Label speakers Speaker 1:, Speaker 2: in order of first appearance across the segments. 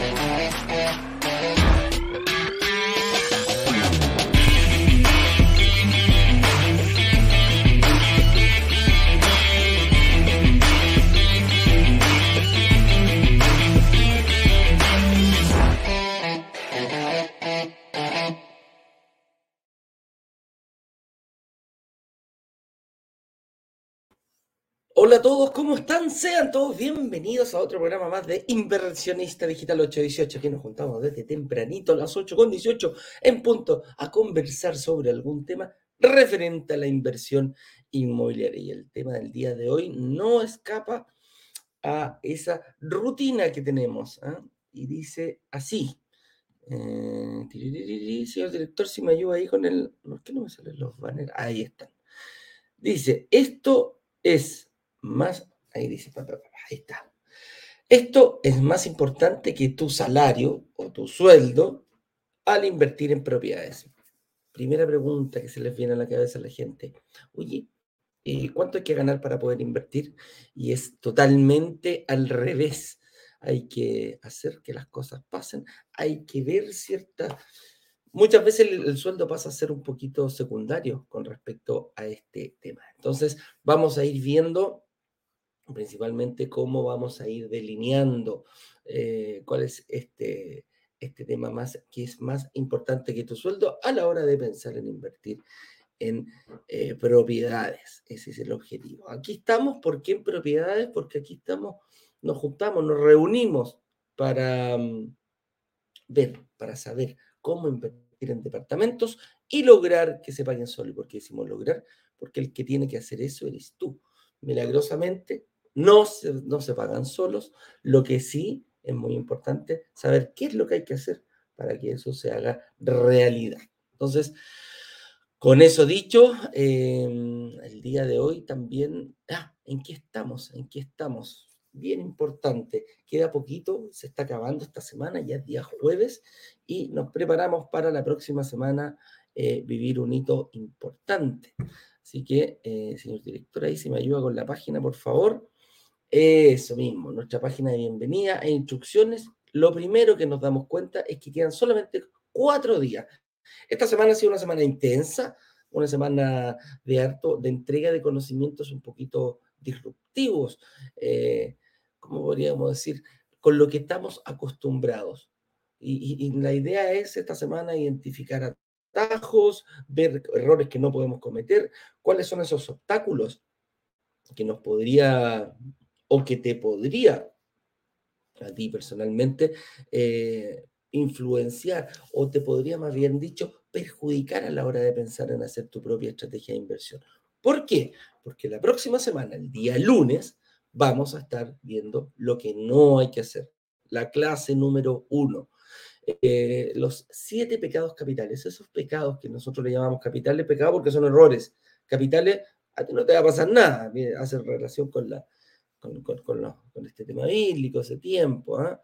Speaker 1: Thank you. Hola a todos, ¿cómo están? Sean todos bienvenidos a otro programa más de Inversionista Digital 818. Aquí nos juntamos desde tempranito a las 8.18 en punto a conversar sobre algún tema referente a la inversión inmobiliaria. Y el tema del día de hoy no escapa a esa rutina que tenemos. ¿ah? Y dice así. Eh, señor director, si me ayuda ahí con el... ¿Por qué no me salen los banners? Ahí están. Dice, esto es más, ahí dice, ahí está. Esto es más importante que tu salario o tu sueldo al invertir en propiedades. Primera pregunta que se les viene a la cabeza a la gente. Oye, eh, ¿cuánto hay que ganar para poder invertir? Y es totalmente al revés. Hay que hacer que las cosas pasen. Hay que ver cierta... Muchas veces el, sueldo pasa a ser un poquito secundario con respecto a este tema. Entonces, vamos a ir viendo principalmente cómo vamos a ir delineando eh, cuál es este, este tema más que es más importante que tu sueldo a la hora de pensar en invertir en eh, propiedades. Ese es el objetivo. Aquí estamos, ¿por qué en propiedades? Porque aquí estamos, nos juntamos, nos reunimos para mm, ver, para saber cómo invertir en departamentos y lograr que se paguen solo. ¿Y por qué decimos lograr? Porque el que tiene que hacer eso eres tú. Milagrosamente, no se, no se pagan solos. Lo que sí es muy importante saber qué es lo que hay que hacer para que eso se haga realidad. Entonces, con eso dicho, em, el día de hoy también, ah, ¿en qué estamos? ¿En qué estamos? Bien importante, queda poquito, se está acabando esta semana, ya es día jueves, y nos preparamos para la próxima semana eh, vivir un hito importante. Así que, eh, señor director, ahí si me ayuda con la página, por favor. Eso mismo, nuestra página de bienvenida e instrucciones. Lo primero que nos damos cuenta es que quedan solamente cuatro días. Esta semana ha sido una semana intensa, una semana de harto, de entrega de conocimientos un poquito disruptivos, eh, como podríamos decir, con lo que estamos acostumbrados. Y, y, la idea es esta semana identificar atajos, ver errores que no podemos cometer, cuáles son esos obstáculos que nos podría o que te podría a ti personalmente eh, influenciar o te podría más bien dicho perjudicar a la hora de pensar en hacer tu propia estrategia de inversión. ¿Por qué? Porque la próxima semana, el día lunes, vamos a estar viendo lo que no hay que hacer. La clase número uno. Eh, los siete pecados capitales, esos pecados que nosotros le llamamos capitales, pecados porque son errores. Capitales, a ti no te va a pasar nada, hacen relación con la, con, este tema bíblico, ese tiempo, ¿ah?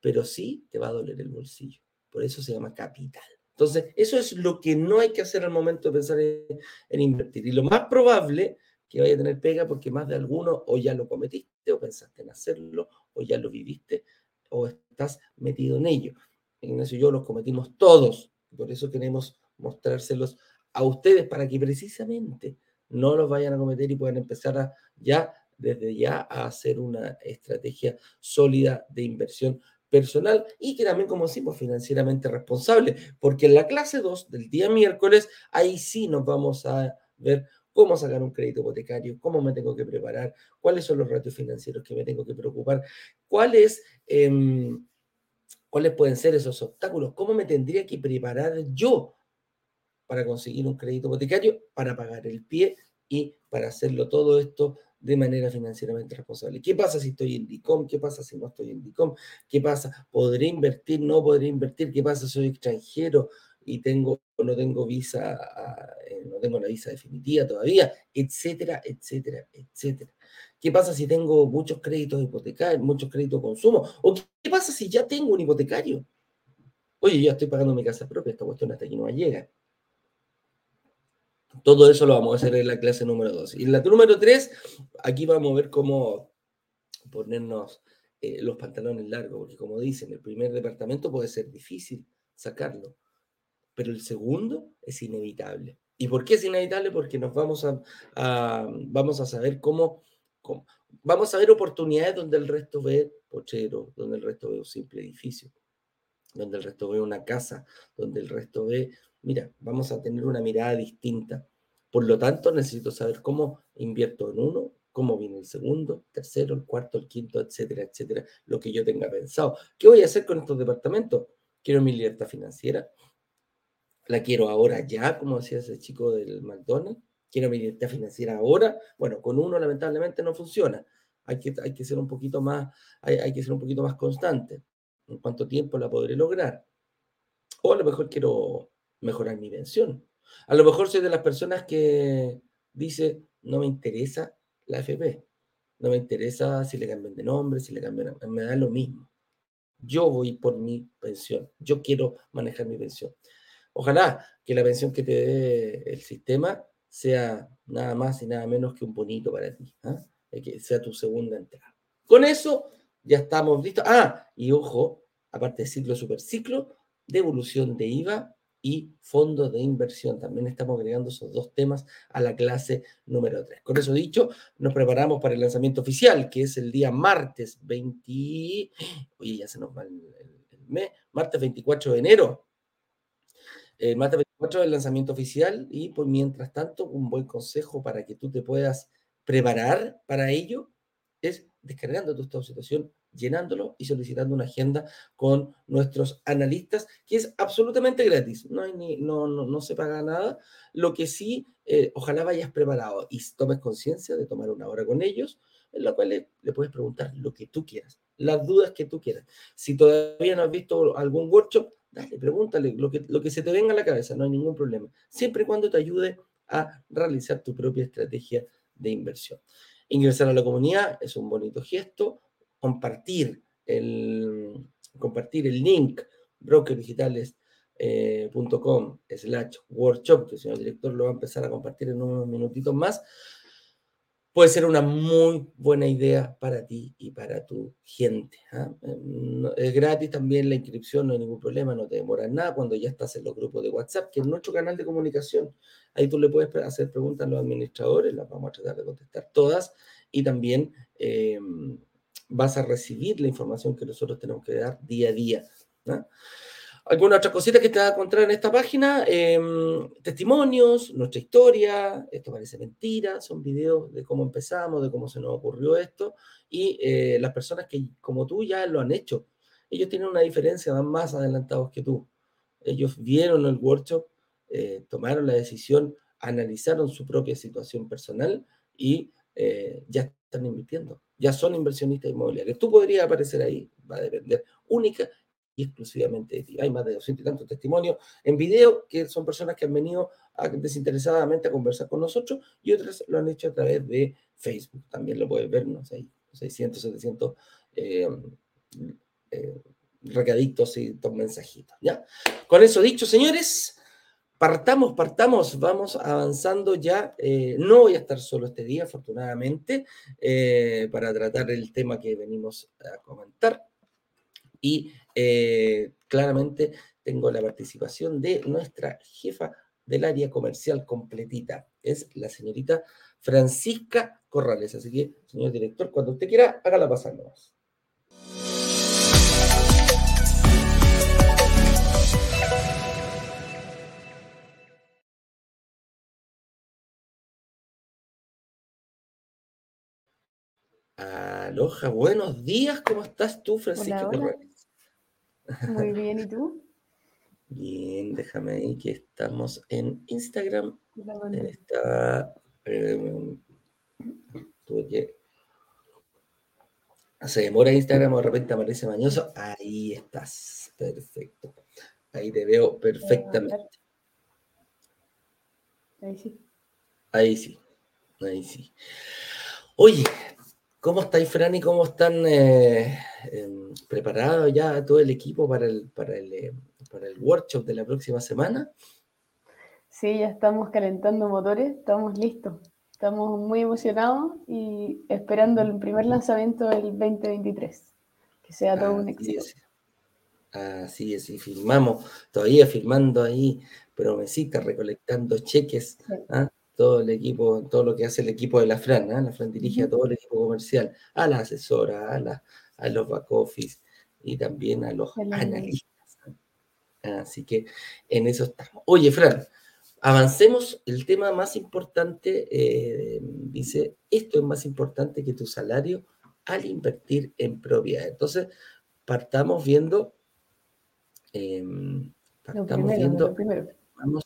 Speaker 1: pero sí te va a doler el bolsillo. Por eso se llama capital. Entonces, eso es lo que no hay que hacer al momento de pensar en, invertir. Y lo más probable que vaya a tener pega porque más de alguno o ya lo cometiste o pensaste en hacerlo o ya lo viviste o estás metido en ello. Ignacio y yo los cometimos todos. Por eso queremos mostrárselos a ustedes para que precisamente no los vayan a cometer y puedan empezar a ya desde ya a hacer una estrategia sólida de inversión personal y que también, como decimos, financieramente responsable, porque en la clase 2 del día miércoles, ahí sí nos vamos a ver cómo sacar un crédito hipotecario, cómo me tengo que preparar, cuáles son los ratios financieros que me tengo que preocupar, cuáles, em, cuáles pueden ser esos obstáculos, cómo me tendría que preparar yo para conseguir un crédito hipotecario, para pagar el pie y para hacerlo todo esto de manera financieramente responsable. ¿Qué pasa si estoy en DICOM? ¿Qué pasa si no estoy en DICOM? ¿Qué pasa? ¿Podré invertir? ¿No podré invertir? ¿Qué pasa soy extranjero y tengo no tengo visa, eh, no tengo la visa definitiva todavía? Etcétera, etcétera, etcétera. ¿Qué pasa si tengo muchos créditos hipotecarios, muchos créditos de consumo? ¿O qué pasa si ya tengo un hipotecario? Oye, ya estoy pagando mi casa propia, esta cuestión hasta aquí no llega. Todo eso lo vamos a hacer en la clase número 2. Y en la número 3, aquí vamos a ver cómo ponernos eh, los pantalones largos, porque como dicen, el primer departamento puede ser difícil sacarlo, pero el segundo es inevitable. ¿Y por qué es inevitable? Porque nos vamos a, vamos a saber cómo, cómo, vamos a ver oportunidades donde el resto ve pochero, donde el resto ve un simple edificio, donde el resto ve una casa, donde el resto ve, mira, vamos a tener una mirada distinta. Por lo tanto, necesito saber cómo invierto en uno, cómo viene el segundo, tercero, el cuarto, el quinto, etcétera, etcétera, lo que yo tenga pensado. ¿Qué voy a hacer con estos departamentos? Quiero mi libertad financiera, la quiero ahora ya, como decía ese chico del McDonald's, quiero mi libertad financiera ahora. Bueno, con uno lamentablemente no funciona. Hay que, hay que ser un poquito más, hay, que ser un poquito más constante. ¿En cuánto tiempo la podré lograr? O a lo mejor quiero mejorar mi pensión. A lo mejor soy de las personas que dice, no me interesa la FP. No me interesa si le cambian de nombre, si le cambian, me da lo mismo. Yo voy por mi pensión. Yo quiero manejar mi pensión. Ojalá que la pensión que te dé el sistema sea nada más y nada menos que un bonito para ti. ¿ah? Que sea tu segunda entrada. Con eso ya estamos listos. Ah, y ojo, aparte de ciclo, superciclo, devolución de IVA y fondos de inversión. También estamos agregando esos dos temas a la clase número 3. Con eso dicho, nos preparamos para el lanzamiento oficial, que es el día martes 20... Oye, ya se nos va el, mes. Martes 24 de enero. El martes 24 es el lanzamiento oficial y por mientras tanto, un buen consejo para que tú te puedas preparar para ello es descargando tu estado de situación llenándolo y solicitando una agenda con nuestros analistas, que es absolutamente gratis, no, hay ni, no, no, no se paga nada. Lo que sí, eh, ojalá vayas preparado y tomes conciencia de tomar una hora con ellos, en la cual le, le, puedes preguntar lo que tú quieras, las dudas que tú quieras. Si todavía no has visto algún workshop, dale, pregúntale lo que, lo que se te venga a la cabeza, no hay ningún problema, siempre y cuando te ayude a realizar tu propia estrategia de inversión. Ingresar a la comunidad es un bonito gesto, compartir el, compartir el link brokerdigitales.com eh, slash workshop, que el señor director lo va a empezar a compartir en unos minutitos más, puede ser una muy buena idea para ti y para tu gente. ¿ah? Em, es gratis también la inscripción, no hay ningún problema, no te demora nada cuando ya estás en los grupos de WhatsApp, que es nuestro canal de comunicación. Ahí tú le puedes hacer preguntas a los administradores, las vamos a tratar de contestar todas y también... Eh, vas a recibir la información que nosotros tenemos que dar día a día. ¿Alguna otra cosita que te va a encontrar en esta página? Em, testimonios, nuestra historia, esto parece mentira, son videos de cómo empezamos, de cómo se nos ocurrió esto, y eh, las personas que como tú ya lo han hecho, ellos tienen una diferencia, van más adelantados que tú. Ellos vieron el workshop, eh, tomaron la decisión, analizaron su propia situación personal y eh, ya están invirtiendo ya son inversionistas inmobiliarios. Tú podrías aparecer ahí, va a depender única y exclusivamente de ti. Hay más de 200 y tantos testimonios en video que son personas que han venido desinteresadamente a conversar con nosotros y otras lo han hecho a través de Facebook. También lo puedes ver, no sé, 600, 700 eh, eh, recaditos y dos mensajitos. ¿ya? Con eso dicho, señores, partamos, partamos, vamos avanzando ya. Eh, no voy a estar solo este día, afortunadamente, eh, para tratar el tema que venimos a comentar. Y eh, claramente tengo la participación de nuestra jefa del área comercial completita. Es la señorita Francisca Corrales. Así que, señor director, cuando usted quiera, hágala pasar nomás. Aloha, buenos días, ¿cómo estás tú, Francisco
Speaker 2: Muy bien, ¿y tú?
Speaker 1: Bien, déjame ahí que estamos en Instagram. Está. Eh, se demora Instagram o de repente aparece mañoso. Ahí estás, perfecto. Ahí te veo perfectamente.
Speaker 2: Ahí sí.
Speaker 1: Ahí sí, ahí sí. Oye, ¿Cómo estáis, Fran, y cómo están eh, em, preparados ya todo el equipo para el, para, el, eh, para el workshop de la próxima semana?
Speaker 2: Sí, ya estamos calentando motores, estamos listos. Estamos muy emocionados y esperando el primer lanzamiento del 2023. que sea todo un éxito.
Speaker 1: Así es, y firmamos, todavía firmando ahí promesitas, recolectando cheques, ¿ah? Todo el equipo, todo lo que hace el equipo de la Fran, ¿ah? la Fran dirige a todo el equipo comercial, a la asesora, a, la, a los back office y también a los analistas. ¿ah? Así que en eso estamos. Oye, Fran, avancemos. El tema más importante, eh, dice, esto es más importante que tu salario al invertir en propiedad. Entonces, partamos viendo Em, estamos viendo. Vamos,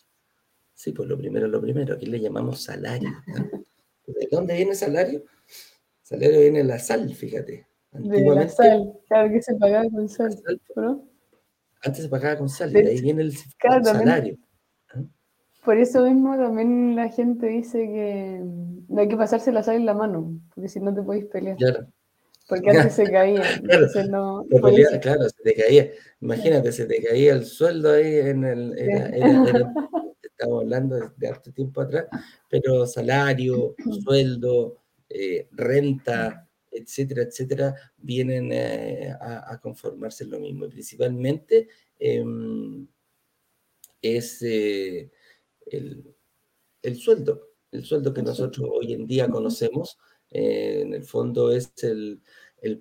Speaker 1: sí, pues lo primero, lo primero, aquí le llamamos salario. ¿De dónde viene salario? Salario viene la sal, fíjate.
Speaker 2: De la sal, claro que se pagaba con sal.
Speaker 1: Antes se pagaba con sal, de, ahí viene el salario. ¿ah?
Speaker 2: Por eso mismo también la gente dice que no hay que pasarse la sal en la mano, porque si no te podéis pelear. Claro. Porque antes se caía.
Speaker 1: claro, claro, se te caía. Imagínate, se te caía el sueldo ahí en el. Estamos hablando de, hace tiempo atrás, pero salario, sueldo, eh, renta, etcétera, etcétera, vienen eh, a, conformarse en lo mismo. Y principalmente em, es eh, el, el, sueldo, el sueldo que nosotros hoy en día conocemos en el fondo es el,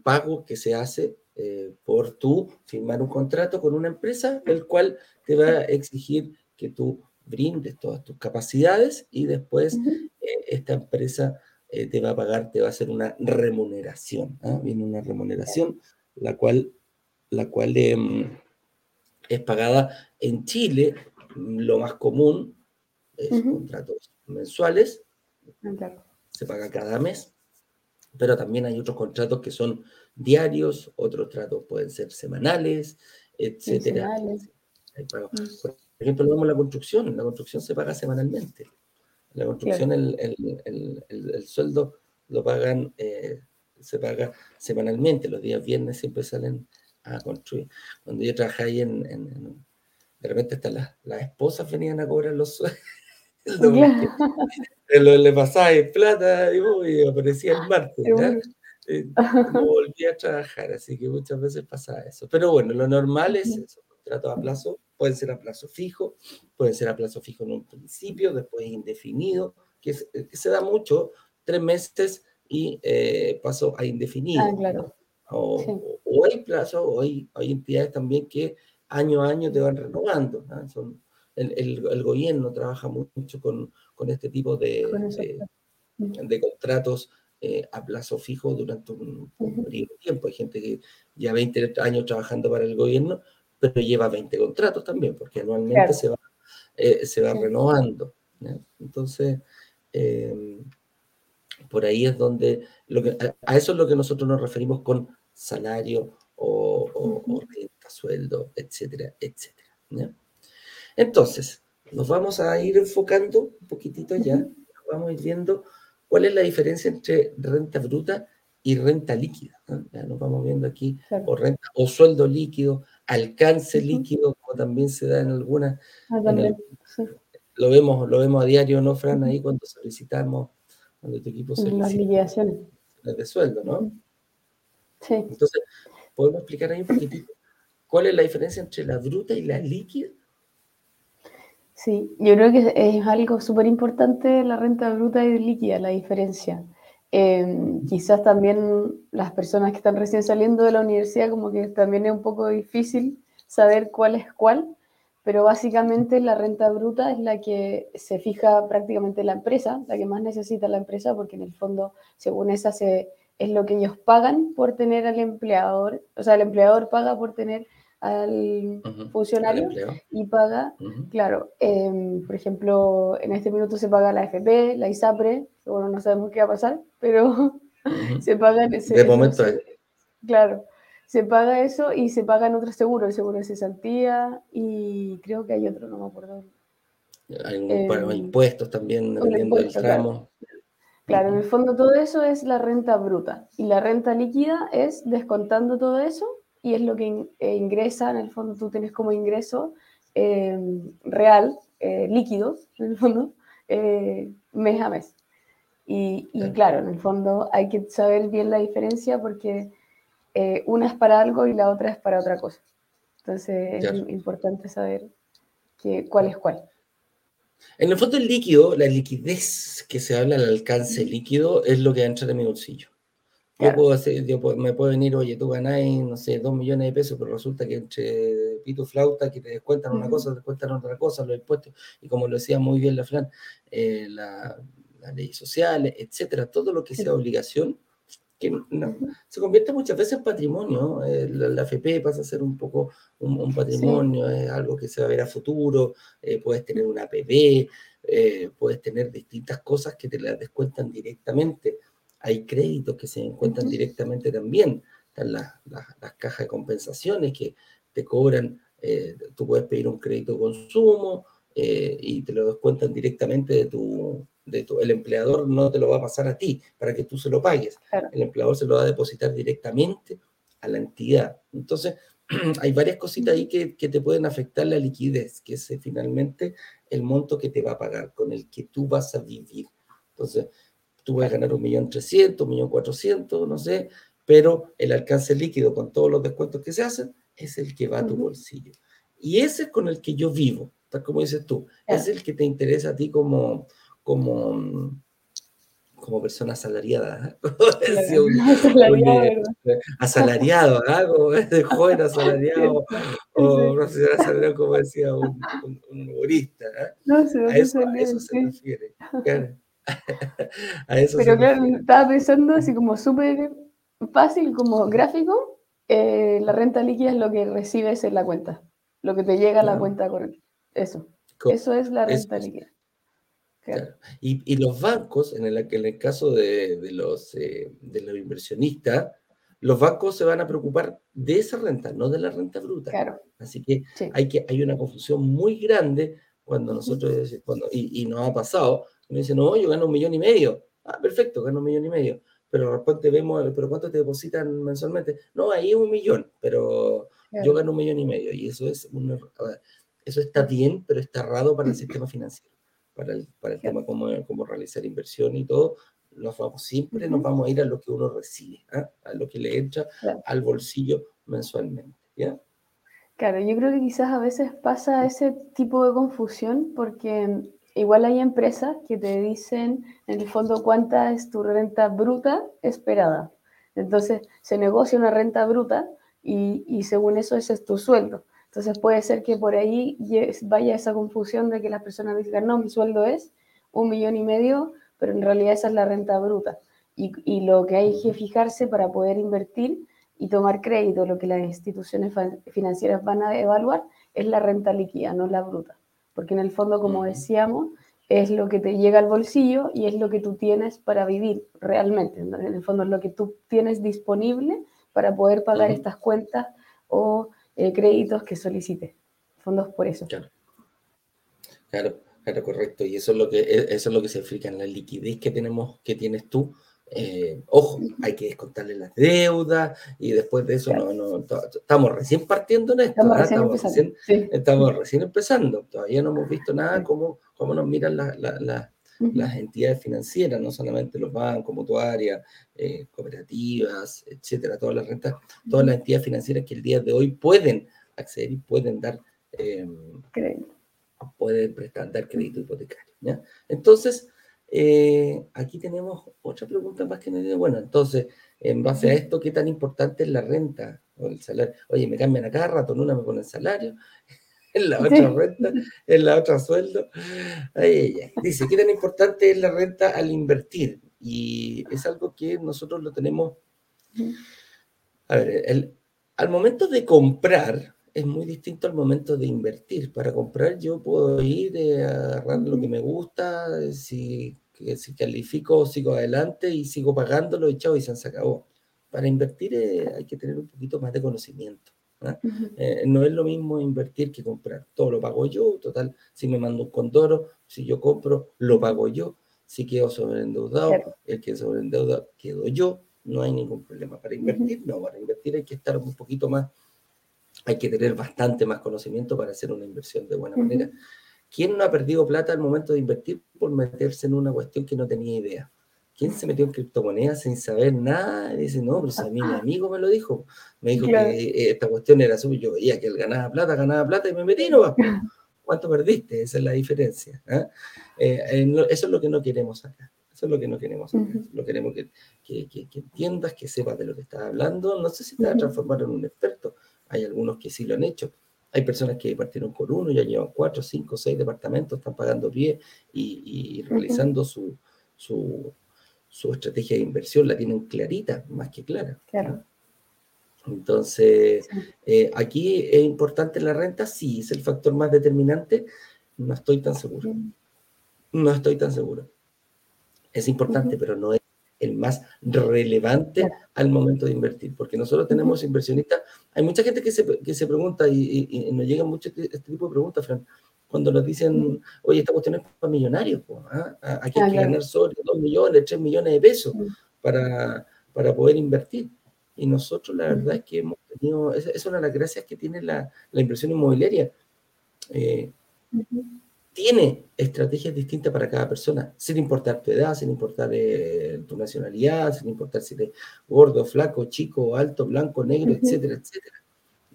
Speaker 1: pago que se hace eh, por tú firmar un contrato con una empresa, el cual te va a exigir que tú brindes todas tus capacidades y después eh, esta empresa te va a pagar, te va a hacer una remuneración. ¿ah? Viene una remuneración, la cual, la cual em, es pagada en Chile. Lo más común es contratos mensuales. Se paga cada mes pero también hay otros contratos que son diarios, otros tratos pueden ser semanales, etcétera. Mm. Por ejemplo, vemos la construcción, la construcción se paga semanalmente. La construcción, el, sueldo lo pagan, eh, se paga semanalmente, los días viernes siempre salen a construir. Cuando yo trabajaba ahí en, de repente hasta las, esposas venían a cobrar los sueldos. le pasaba en plata y, aparecía el martes. no volvía a trabajar, así que muchas veces pasaba eso. Pero bueno, lo normal es eso, contratos a plazo, pueden ser a plazo fijo, pueden ser a plazo fijo en un principio, después indefinido, que, se da mucho, tres meses y eh, paso a indefinido.
Speaker 2: Ah, claro.
Speaker 1: o, hay plazo, o hay, hay entidades también que año a año te van renovando. Son, el, gobierno trabaja mucho con, este tipo de, de, contratos eh, a plazo fijo durante un, periodo de tiempo. Hay gente que lleva 20 años trabajando para el gobierno, pero lleva 20 contratos también, porque anualmente se va, eh, se va renovando. Entonces, em, por ahí es donde, lo que, a, eso es lo que nosotros nos referimos con salario o, o renta, sueldo, etcétera, etcétera. Entonces, nos vamos a ir enfocando un poquitito ya, vamos a ir viendo cuál es la diferencia entre renta bruta y renta líquida. Ya nos vamos viendo aquí, o renta o sueldo líquido, alcance líquido, como también se da en algunas. Ah, lo, vemos, lo vemos a diario, ¿no, Fran? Ahí cuando solicitamos, cuando tu equipo solicita.
Speaker 2: Las liquidaciones.
Speaker 1: De sueldo, ¿no? Sí. Entonces, ¿podemos explicar ahí un poquitito cuál es la diferencia entre la bruta y la líquida?
Speaker 2: Sí, yo creo que es algo súper importante la renta bruta y líquida, la diferencia. Em, quizás también las personas que están recién saliendo de la universidad, como que también es un poco difícil saber cuál es cuál, pero básicamente la renta bruta es la que se fija prácticamente la empresa, la que más necesita la empresa, porque en el fondo, según esa, se, es lo que ellos pagan por tener al empleador, o sea, el empleador paga por tener al funcionario y paga, claro, em, por ejemplo, en este minuto se paga la FP, la ISAPRE, que bueno, no sabemos qué va a pasar, pero se paga ese,
Speaker 1: De momento.
Speaker 2: claro, se paga eso y se pagan otros seguros, el seguro de cesantía y creo que hay otro, no me acuerdo.
Speaker 1: Hay em, impuestos también, dependiendo del tramo.
Speaker 2: Claro, en el fondo todo eso es la renta bruta y la renta líquida es descontando todo eso y es lo que eh, ingresa, en el fondo tú tienes como ingreso em, real, eh, líquido, en el fondo, eh, mes a mes. Y, y, claro, en el fondo hay que saber bien la diferencia porque eh, una es para algo y la otra es para otra cosa. Entonces es importante saber que, cuál es cuál.
Speaker 1: En el fondo el líquido, la liquidez que se habla, el alcance líquido, es lo que entra en mi bolsillo. Yo, puedo hacer, yo me puedo venir, oye, tú ganáis, no sé, dos millones de pesos, pero resulta que entre pito flauta, que te descuentan una cosa, te descuentan otra cosa, los impuestos, y como lo decía muy bien la Fran, eh, la, las leyes sociales, etcétera, todo lo que sea obligación, que se convierte muchas veces en patrimonio. Eh, la, FP pasa a ser un poco un, patrimonio, es algo que se va a ver a futuro, eh, puedes tener una PB, puedes tener distintas cosas que te las descuentan directamente hay créditos que se encuentran directamente también. Están las, las, cajas de compensaciones que te cobran, eh, tú puedes pedir un crédito de consumo eh, y te lo descuentan directamente de tu, de tu, el empleador no te lo va a pasar a ti para que tú se lo pagues. El empleador se lo va a depositar directamente a la entidad. Entonces, hay varias cositas ahí que, que, te pueden afectar la liquidez, que es finalmente el monto que te va a pagar, con el que tú vas a vivir. Entonces, tú vas a ganar un millón trescientos, un millón cuatrocientos, no sé, pero el alcance líquido con todos los descuentos que se hacen es el que va a tu bolsillo. Y ese es con el que yo vivo, tal como dices tú, es el que te interesa a ti como, como, como persona asalariada. asalariado, ¿ah? como ese joven asalariado, o sé, asalariado como decía un, humorista. ¿ah? No, a, eso, a eso se refiere.
Speaker 2: Pero claro, estaba pensando así como súper fácil, como gráfico, eh, la renta líquida es lo que recibes en la cuenta, lo que te llega a la cuenta corriente. Eso. Eso es la renta líquida.
Speaker 1: Y, los bancos, en el, en el caso de, los, eh, de los inversionistas, los bancos se van a preocupar de esa renta, no de la renta bruta. Claro. Así que, hay, que hay una confusión muy grande cuando nosotros, cuando, y, y nos ha pasado, me dice, no, yo gano un millón y medio. Ah, perfecto, gano un millón y medio. Pero de repente vemos, ¿pero cuánto te depositan mensualmente? No, ahí es un millón, pero yo gano un millón y medio. Y eso es un, eso está bien, pero está errado para el sistema financiero. Para el, para el tema como, como realizar inversión y todo, nos vamos, siempre nos vamos a ir a lo que uno recibe, ¿ah? a lo que le entra al bolsillo mensualmente. ¿ya?
Speaker 2: Claro, yo creo que quizás a veces pasa ese tipo de confusión porque igual hay empresas que te dicen en el fondo cuánta es tu renta bruta esperada. Entonces se negocia una renta bruta y, según eso ese es tu sueldo. Entonces puede ser que por ahí vaya esa confusión de que las personas digan, no, mi sueldo es un millón y medio, pero en realidad esa es la renta bruta. Y, y lo que hay que fijarse para poder invertir y tomar crédito, lo que las instituciones financieras van a evaluar, es la renta líquida, no la bruta porque en el fondo, como decíamos, es lo que te llega al bolsillo y es lo que tú tienes para vivir realmente. En el fondo es lo que tú tienes disponible para poder pagar estas cuentas o eh, créditos que solicites. Fondos por eso.
Speaker 1: Claro. claro. Claro, correcto. Y eso es lo que e, eso es lo que se explica en la liquidez que tenemos, que tienes tú eh, ojo, hay que descontarle las deudas y después de eso no, estamos recién partiendo en esto, estamos, recién, empezando, todavía no hemos visto nada cómo, cómo nos miran las entidades financieras, no solamente los bancos, mutuarias, eh, cooperativas, etcétera, todas las rentas, todas las entidades financieras que el día de hoy pueden acceder y pueden dar eh, pueden prestar, dar crédito hipotecario. Entonces, eh, aquí tenemos otra pregunta más que nadie. Bueno, entonces, en base a esto, ¿qué tan importante es la renta o el salario? Oye, me cambian a cada rato, en una me ponen salario, en la otra renta, en la otra sueldo. Dice, ¿qué tan importante es la renta al invertir? Y es algo que nosotros lo tenemos. A ver, el, al momento de comprar, es muy distinto al momento de invertir. Para comprar yo puedo ir, eh, agarrar lo que me gusta, eh, si, si califico, sigo adelante y sigo pagándolo y chao, y se acabó. Para invertir eh, hay que tener un poquito más de conocimiento. ¿ah? no es lo mismo invertir que comprar. Todo lo pago yo, total, si me mando un condoro, si yo compro, lo pago yo. Si quedo sobreendeudado, el que sobreendeuda quedo yo, no hay ningún problema. Para invertir, no, para invertir hay que estar un poquito más hay que tener bastante más conocimiento para hacer una inversión de buena manera. ¿Quién no ha perdido plata al momento de invertir por meterse en una cuestión que no tenía idea? ¿quién se metió en criptomonedas sin saber nada? Y dice, no, pero si a mí mi amigo me lo dijo. Me dijo que eh, esta cuestión era suya. Yo veía que él ganaba plata, ganaba plata y me metí, no ¿Cuánto perdiste? Esa es la diferencia. ¿ah? Eh, eso es lo que no queremos acá. Eso es lo que no queremos acá. Lo queremos que, que, que, entiendas, que sepas de lo que estás hablando. No sé si te vas a transformar en un experto. Hay algunos que sí lo han hecho. Hay personas que partieron con uno, ya llevan cuatro, cinco, seis departamentos, están pagando pie y, realizando su, su, su, estrategia de inversión, la tienen clarita, más que clara. Claro. Entonces, eh, aquí es importante la renta, sí, es el factor más determinante, no estoy tan seguro. No estoy tan seguro. Es importante, pero no es el más relevante al momento de invertir, porque nosotros tenemos inversionistas, hay mucha gente que se, que se pregunta y, nos llegan mucho este, este tipo de preguntas, Fran, cuando nos dicen, oye, esta cuestión es para millonarios, ¿ah? aquí hay que ganar sobre 2 millones, 3 millones de pesos para, para poder invertir. Y nosotros la verdad es que hemos tenido, esa es una de las gracias que tiene la, la inversión inmobiliaria. Eh, tiene estrategias distintas para cada persona, sin importar tu edad, sin importar eh, tu nacionalidad, sin importar si eres gordo, flaco, chico, alto, blanco, negro, etcétera, etcétera.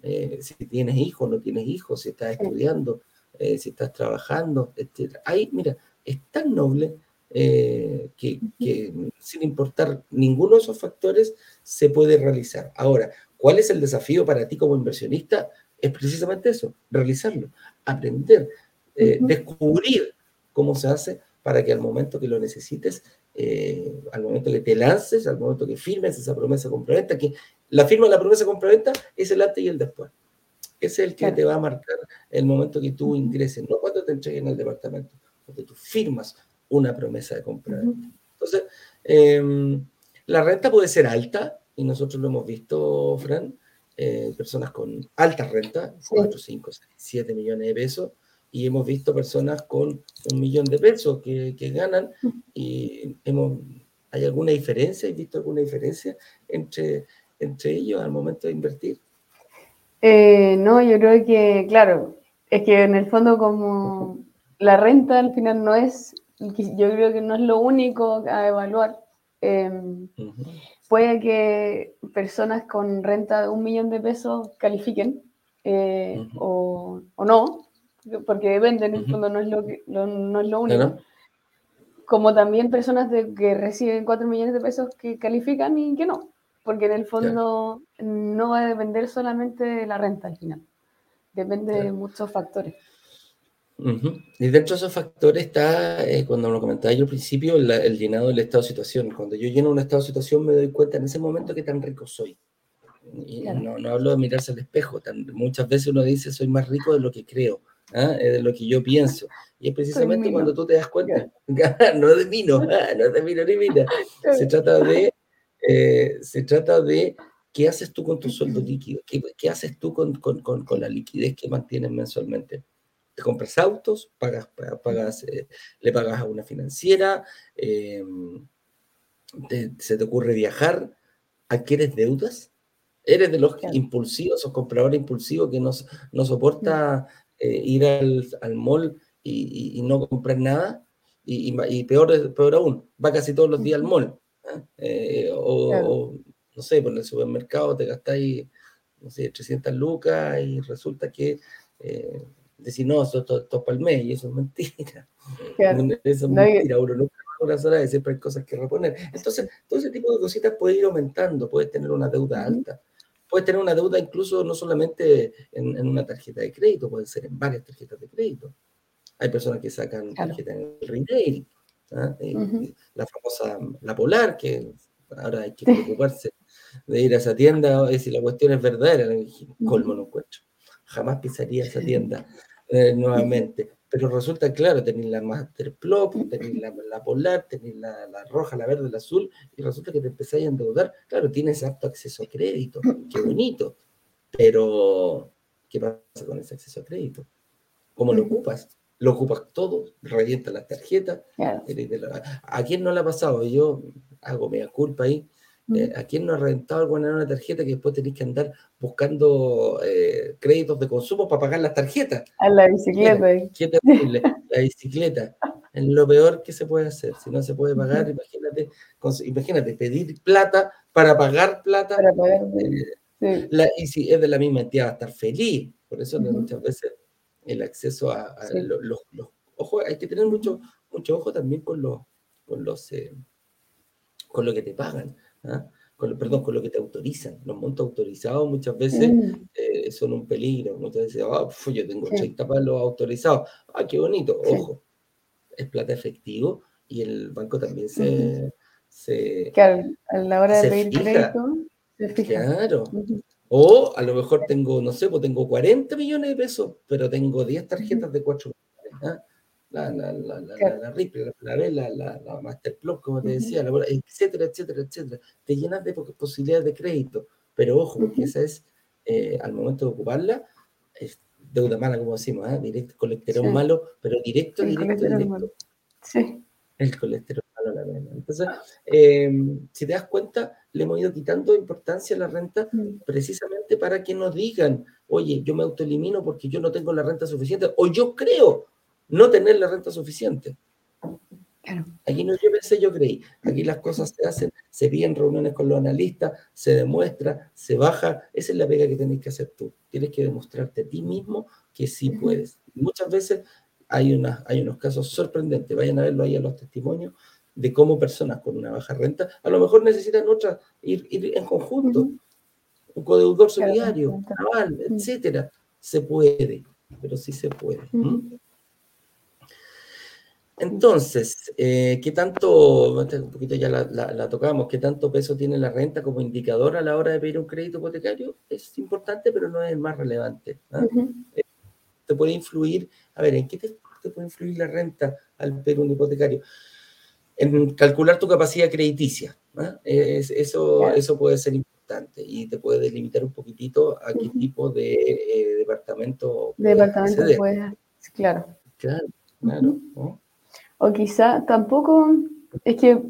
Speaker 1: Eh, si tienes hijos, no tienes hijos, si estás estudiando, si estás trabajando, etcétera. Ahí, mira, es tan noble que, que, sin importar ninguno de esos factores se puede realizar. Ahora, ¿cuál es el desafío para ti como inversionista? Es precisamente eso, realizarlo, aprender, eh, descubrir cómo se hace para que al momento que lo necesites, eh, al momento que te lances, al momento que firmes esa promesa compraventa, que la firma de la promesa compraventa es el antes y el después. Es el que te va a marcar el momento que tú ingreses, no cuando te entreguen el departamento, cuando tú firmas una promesa de compraventa. Entonces, em, la renta puede ser alta, y nosotros lo hemos visto, Fran, eh, personas con alta renta, 4, 5, 6, 7 millones de pesos, y hemos visto personas con un millón de pesos que, que ganan, y hemos, ¿hay alguna diferencia? ¿Has visto alguna diferencia entre, entre ellos al momento de invertir?
Speaker 2: Eh, no, yo creo que, claro, es que en el fondo como la renta al final no es, yo creo que no es lo único a evaluar. Em, puede que personas con renta de un millón de pesos califiquen eh, o, o, no, porque depende, en el fondo no es lo, no es lo único. Como también personas de, que reciben cuatro millones de pesos que califican y que no, porque en el fondo no va a depender solamente de la renta al final, depende de muchos factores.
Speaker 1: Y dentro de esos factores está, eh, cuando lo comentaba yo al principio, el llenado del estado de situación. Cuando yo lleno un estado de situación me doy cuenta en ese momento que tan rico soy. Y no, no, hablo de mirarse al espejo. Tan, muchas veces uno dice soy más rico de lo que creo, ¿ah? de lo que yo pienso. Y es precisamente cuando tú te das cuenta, no de vino, ¿ah? no de vino ni vino. Se trata de, eh, se trata de qué haces tú con tu sueldo líquido, qué, qué haces tú con, con, con, con la liquidez que mantienes mensualmente. Te compras autos, pagas, pagas, eh, le pagas a una financiera, em, se te ocurre viajar, adquieres deudas, eres de los impulsivos o compradores impulsivos que no, no soporta eh, ir al, al mall y, no comprar nada, y, peor, peor aún, va casi todos los días al mall. ¿eh? o, no sé, por el supermercado te gastáis, no sé, 300 lucas y resulta que decir, no, esto, es para el mes, y eso es mentira. Eso es mentira, uno nunca va una sola vez, siempre hay cosas que reponer. Entonces, todo ese tipo de cositas puede ir aumentando, puedes tener una deuda alta, puedes tener una deuda incluso no solamente en, una tarjeta de crédito, puede ser en varias tarjetas de crédito. Hay personas que sacan tarjetas en el retail, ¿ah? la famosa, la Polar, que ahora hay que preocuparse de ir a esa tienda, si la cuestión es verdadera, colmo no encuentro jamás pisaría esa tienda. Eh, nuevamente. Pero resulta claro, tenéis la Master Plop, tenéis la, Polar, tenéis la, la, roja, la verde, la azul, y resulta que te empezáis a endeudar. Claro, tienes apto acceso a crédito, qué bonito, pero ¿qué pasa con ese acceso a crédito? ¿Cómo lo ocupas? Lo ocupas todo, revienta las tarjetas. ¿A quién no le ha pasado? Yo hago media culpa ahí. Eh, ¿A quién no ha rentado alguna una tarjeta que después tenéis que andar buscando eh, créditos de consumo para pagar las tarjetas?
Speaker 2: A la bicicleta.
Speaker 1: qué terrible, la bicicleta. Es lo peor que se puede hacer. Si no se puede pagar, imagínate, imagínate pedir plata para pagar plata. Para pagar, eh, y si es de la misma entidad, va a estar feliz. Por eso muchas veces el acceso a, los, ojos, hay que tener mucho, mucho ojo también con los, con los, eh, con lo que te pagan. ¿Ah? con, perdón, con lo que te autorizan. Los montos autorizados muchas veces mm. eh, son un peligro. Muchas veces, ah, yo tengo 80 palos autorizados. Ah, qué bonito. Ojo, es plata efectivo y el banco también se...
Speaker 2: claro, a la hora de pedir crédito, se fija.
Speaker 1: Claro. O a lo mejor tengo, no sé, pues tengo 40 millones de pesos, pero tengo 10 tarjetas de 4 millones. ¿ah? La, la, la, la, la Ripple, la la, la, la Masterplus, como te decía, etcétera, etcétera, etcétera. Te llenas de posibilidades de crédito, pero ojo, porque esa es, eh, al momento de ocuparla, es deuda mala, como decimos, ¿eh? directo, colesterol malo, pero directo, directo, directo.
Speaker 2: Sí.
Speaker 1: El colesterol malo la pena. Entonces, eh, si te das cuenta, le hemos ido quitando importancia a la renta mm. precisamente para que nos digan, oye, yo me autoelimino porque yo no tengo la renta suficiente, o yo creo no tener la renta suficiente. Aquí no yo pensé, yo creí. Aquí las cosas se hacen, se piden reuniones con los analistas, se demuestra, se baja. Esa es la pega que tenés que hacer tú. Tienes que demostrarte a ti mismo que sí puedes. Muchas veces hay, una, hay unos casos sorprendentes. Vayan a verlo ahí a los testimonios de cómo personas con una baja renta a lo mejor necesitan otra, ir, en conjunto. Un codeudor solidario, naval, etcétera. Se puede, pero sí se puede. Entonces, eh, ¿qué tanto, un poquito ya la, tocamos, qué tanto peso tiene la renta como indicador a la hora de pedir un crédito hipotecario? Es importante, pero no es el más relevante. ¿ah? Eh, te puede influir, a ver, ¿en qué te, puede influir la renta al pedir un hipotecario? En calcular tu capacidad crediticia. ¿ah? eso, eso puede ser importante y te puede delimitar un poquitito a qué tipo de eh, departamento.
Speaker 2: Departamento puede, claro.
Speaker 1: Claro, claro.
Speaker 2: O quizá tampoco, es que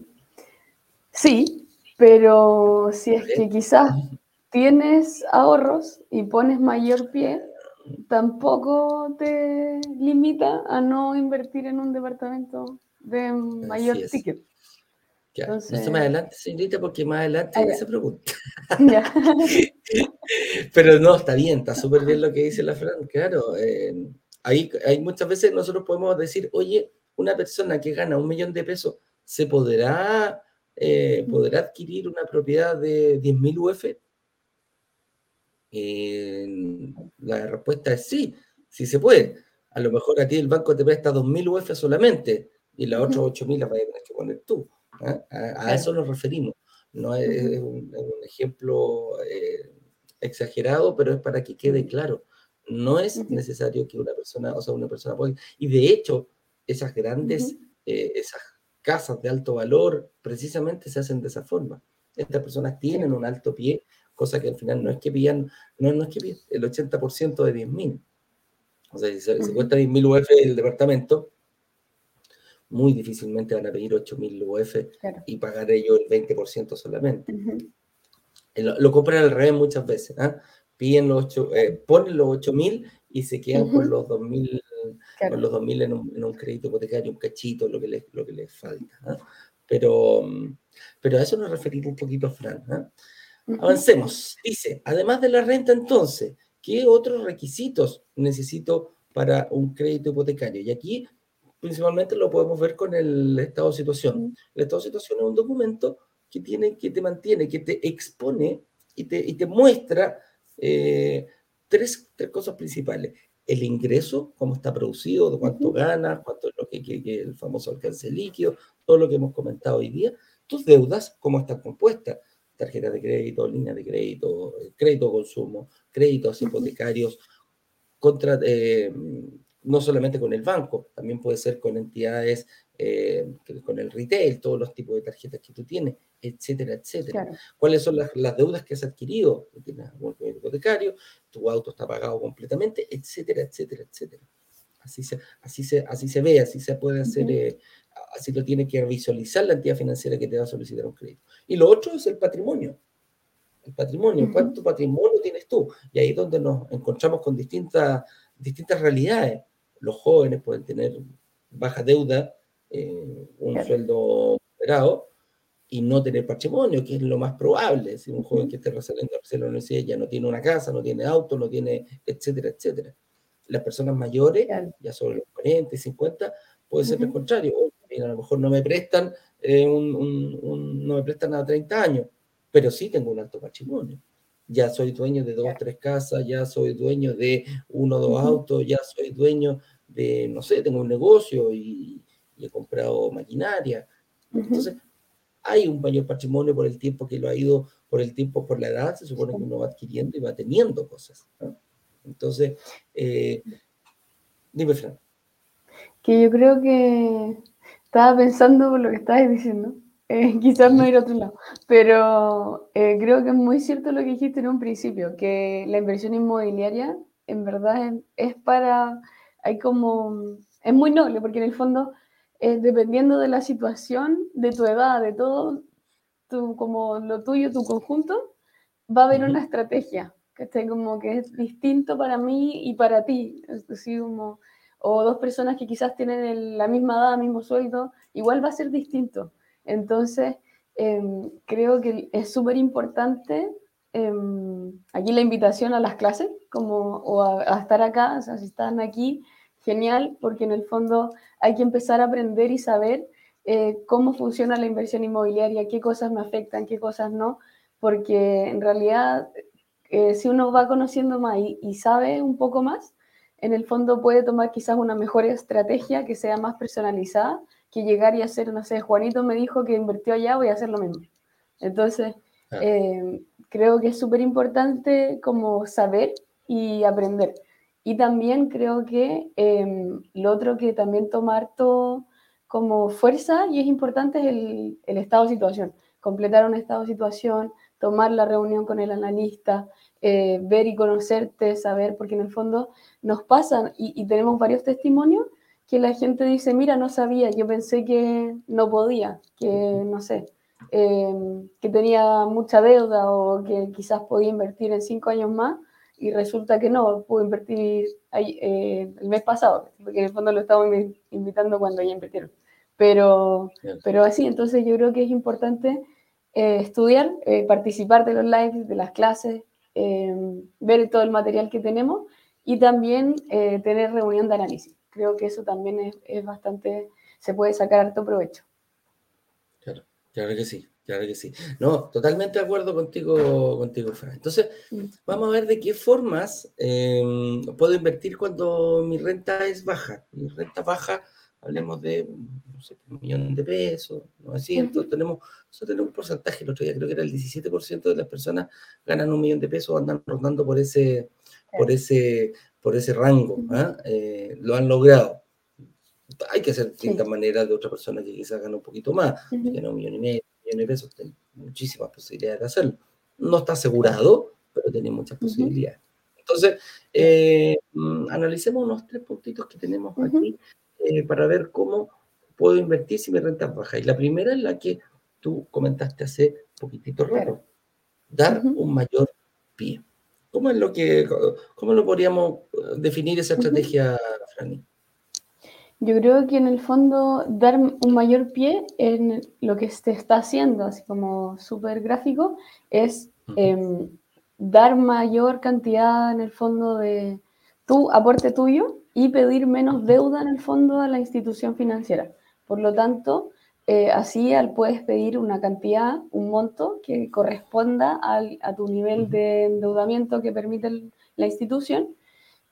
Speaker 2: sí, pero si es que quizás tienes ahorros y pones mayor pie, tampoco te limita a no invertir en un departamento de mayor ticket.
Speaker 1: Ya, Entonces... más adelante, señorita, porque más adelante ah, se pregunta. Pero no, está bien, está súper bien lo que dice la Fran, claro. Eh, ahí, hay muchas veces nosotros podemos decir, oye, una persona que gana un millón de pesos se podrá, eh, podrá adquirir una propiedad de 10.000 UF? la respuesta es sí, sí se puede. A lo mejor a ti el banco te presta 2.000 UF solamente y las otras 8.000 las vas a tener que poner tú. ¿ah? A, eso nos referimos. No es, un, ejemplo eh, exagerado, pero es para que quede claro. No es necesario que una persona, o sea, una persona pueda. Y de hecho, esas grandes, eh, esas casas de alto valor, precisamente se hacen de esa forma. Estas personas tienen un alto pie, cosa que al final no es que pillan, no, no es que pillan el 80% de 10.000. O sea, si se, cuesta 10.000 UF el departamento, muy difícilmente van a pedir 8.000 UF y pagar ellos el 20% solamente. lo, compran al revés muchas veces. ¿ah? Piden los 8, eh, ponen los 8.000 y se quedan con los 2.000 con los 2.000 en un, en un, crédito hipotecario, un cachito, lo que les, lo que les falta. ¿ah? Pero, pero a eso nos referimos un poquito, Fran. ¿ah? Avancemos. Dice, además de la renta, entonces, ¿qué otros requisitos necesito para un crédito hipotecario? Y aquí principalmente lo podemos ver con el estado de situación. El estado de situación es un documento que, tiene, que te mantiene, que te expone y te, y te muestra eh, tres, tres cosas principales el ingreso, cómo está producido, de cuánto ganas, cuánto es lo que, que, el famoso alcance líquido, todo lo que hemos comentado hoy día, tus deudas, cómo están compuestas, tarjetas de crédito, líneas de crédito, crédito de consumo, créditos hipotecarios, contra, eh, no solamente con el banco, también puede ser con entidades, eh, con el retail, todos los tipos de tarjetas que tú tienes, etcétera, etcétera. ¿Cuáles son las, deudas que has adquirido? Tienes algún hipotecario, tu auto está pagado completamente, etcétera, etcétera, etcétera. Así se, así se, así se ve, así se puede hacer, eh, así lo tiene que visualizar la entidad financiera que te va a solicitar un crédito. Y lo otro es el patrimonio. El patrimonio, ¿cuánto patrimonio tienes tú? Y ahí es donde nos encontramos con distintas, distintas realidades los jóvenes pueden tener baja deuda eh, un sueldo moderado y no tener patrimonio, que es lo más probable. Si un joven que esté saliendo de la universidad ya no tiene una casa, no tiene auto, no tiene, etcétera, etcétera. Las personas mayores, ya sobre los 40 y 50, puede ser lo contrario. a lo mejor no me prestan eh, un, no me prestan a 30 años, pero sí tengo un alto patrimonio. Ya soy dueño de dos o tres casas, ya soy dueño de uno o dos autos, ya soy dueño de, no sé, tengo un negocio y, he comprado maquinaria. Entonces, hay un mayor patrimonio por el tiempo que lo ha ido, por el tiempo, por la edad, se supone que uno va adquiriendo y va teniendo cosas. Entonces, eh, dime, Fran.
Speaker 2: Que yo creo que estaba pensando por lo que estabas diciendo, eh, quizás no ir a otro lado, pero eh, creo que es muy cierto lo que dijiste en un principio, que la inversión inmobiliaria en verdad es, para, hay como, es muy noble, porque en el fondo, dependiendo de la situación, de tu edad, de todo, tu, como lo tuyo, tu conjunto, va a haber una estrategia, que esté como que es distinto para mí y para ti, es decir, como o dos personas que quizás tienen la misma edad, mismo sueldo, igual va a ser distinto. Entonces, em, creo que es súper importante em, aquí la invitación a las clases, como, o a, estar acá, o sea, si están aquí, genial, porque en el fondo hay que empezar a aprender y saber eh, cómo funciona la inversión inmobiliaria, qué cosas me afectan, qué cosas no, porque en realidad eh, si uno va conociendo más y, sabe un poco más, en el fondo puede tomar quizás una mejor estrategia que sea más personalizada que llegar y hacer, no sé, Juanito me dijo que invirtió allá, voy a hacer lo mismo. Entonces, eh, creo que es súper importante como saber y aprender. Y también creo que em, lo otro que también todo como fuerza y es importante es el, el, estado de situación. Completar un estado de situación, tomar la reunión con el analista, eh, ver y conocerte, saber, porque en el fondo nos pasan y, tenemos varios testimonios que la gente dice, mira, no sabía, yo pensé que no podía, que no sé, em, que tenía mucha deuda o que quizás podía invertir en cinco años más y resulta que no, pude invertir eh, el mes pasado, porque en el fondo lo estaba invitando cuando ya invirtieron. Pero, pero así, entonces yo creo que es importante eh, estudiar, participar de los lives, de las clases, Em, ver todo el material que tenemos y también eh, tener reunión de análisis. Creo que eso también es, bastante, se puede sacar harto provecho.
Speaker 1: Claro, claro que sí, claro que sí. No, totalmente de acuerdo contigo, contigo Fran. Entonces, vamos a ver de qué formas em, puedo invertir cuando mi renta es baja. Mi renta baja hablemos de no sé, un millón de pesos, 900, tenemos, tenemos un porcentaje, el otro día creo que era el 17% de las personas ganan un millón de pesos, andan rondando por ese, por ese, por ese rango, ¿ah? eh, lo han logrado. Hay que hacer distintas maneras de otra persona que quizás gana un poquito más, gana un millón y medio, millón de pesos, tiene muchísimas posibilidades de hacerlo. No está asegurado, pero tiene muchas posibilidades. Entonces, eh, mm, analicemos unos tres puntitos que tenemos aquí eh, para ver cómo puedo invertir si mi renta es baja. Y la primera es la que tú comentaste hace poquitito rato, dar un mayor pie. ¿Cómo es lo que, cómo lo podríamos eh, definir esa estrategia, Franny?
Speaker 2: Yo creo que en el fondo dar un mayor pie en lo que se está haciendo, así como súper gráfico, es em, dar mayor cantidad en el fondo de tu aporte tuyo y pedir menos deuda en el fondo a la institución financiera. Por lo tanto, eh, así al puedes pedir una cantidad, un monto que corresponda al, a tu nivel de endeudamiento que permite la institución.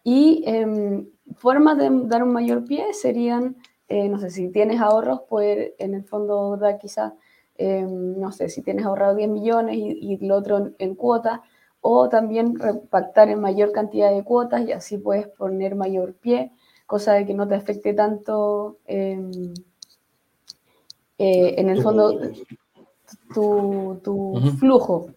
Speaker 2: Y em, formas de dar un mayor pie serían, eh, no sé, si tienes ahorros, pues en el fondo da quizás, em, no sé, si tienes ahorrado 10 millones y, y lo otro en, en cuotas, o también pactar en mayor cantidad de cuotas y así puedes poner mayor pie, cosa de que no te afecte tanto em, eh, en el fondo tu, flujo,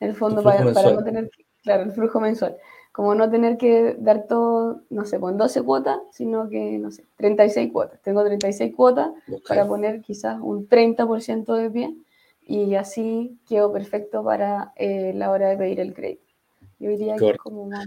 Speaker 2: en el fondo para, no tener, claro, el flujo mensual, como no tener que dar todo, no sé, con 12 cuotas, sino que, no sé, 36 cuotas. Tengo 36 cuotas para poner quizás un 30% de pie y así quedó perfecto para eh, la hora de pedir el crédito. Yo diría que es como más...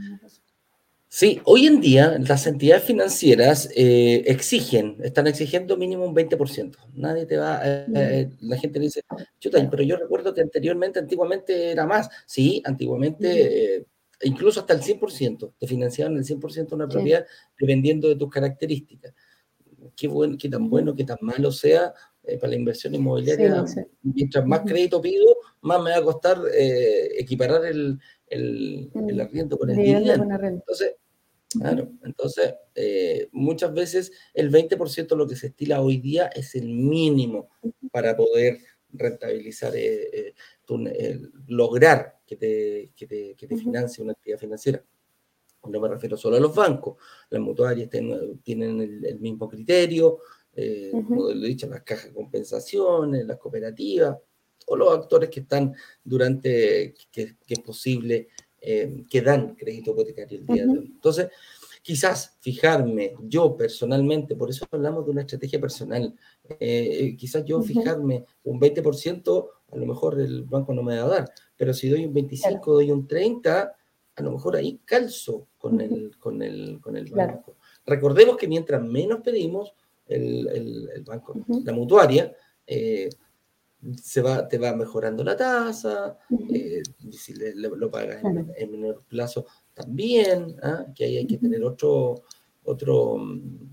Speaker 1: Sí, hoy en día las entidades financieras eh, exigen, están exigiendo mínimo un 20%. Nadie te va, eh, eh, la gente dice, chuta, pero yo recuerdo que anteriormente, antiguamente era más. Sí, antiguamente incluso hasta el 100%, te financiaban el 100% una propiedad dependiendo de tus características. Qué, bueno, qué tan bueno, qué tan malo sea para la inversión inmobiliaria. Mientras más crédito pido, más me va a costar equiparar el, el, el arriendo con el dividendo. Entonces, claro, entonces eh, muchas veces el 20% lo que se estila hoy día es el mínimo para poder rentabilizar, eh, eh, lograr que te, que te, que te financie una actividad financiera. No me refiero solo a los bancos, las mutuarias tienen el, mismo criterio, como lo he dicho, las cajas de compensaciones, las cooperativas, o los actores que están durante, que, es posible, eh, que dan crédito hipotecario el día de hoy. Entonces, quizás fijarme yo personalmente, por eso hablamos de una estrategia personal, eh, eh, quizás yo fijarme un 20%, a lo mejor el banco no me va a dar, pero si doy un 25, doy un 30, a lo mejor ahí calzo con el, con el, con el banco. Recordemos que mientras menos pedimos, el, el, banco, la mutuaria, se va, te va mejorando la tasa, eh, si lo pagas en, menor plazo también, ¿ah? que ahí hay que tener otro, otro, mm,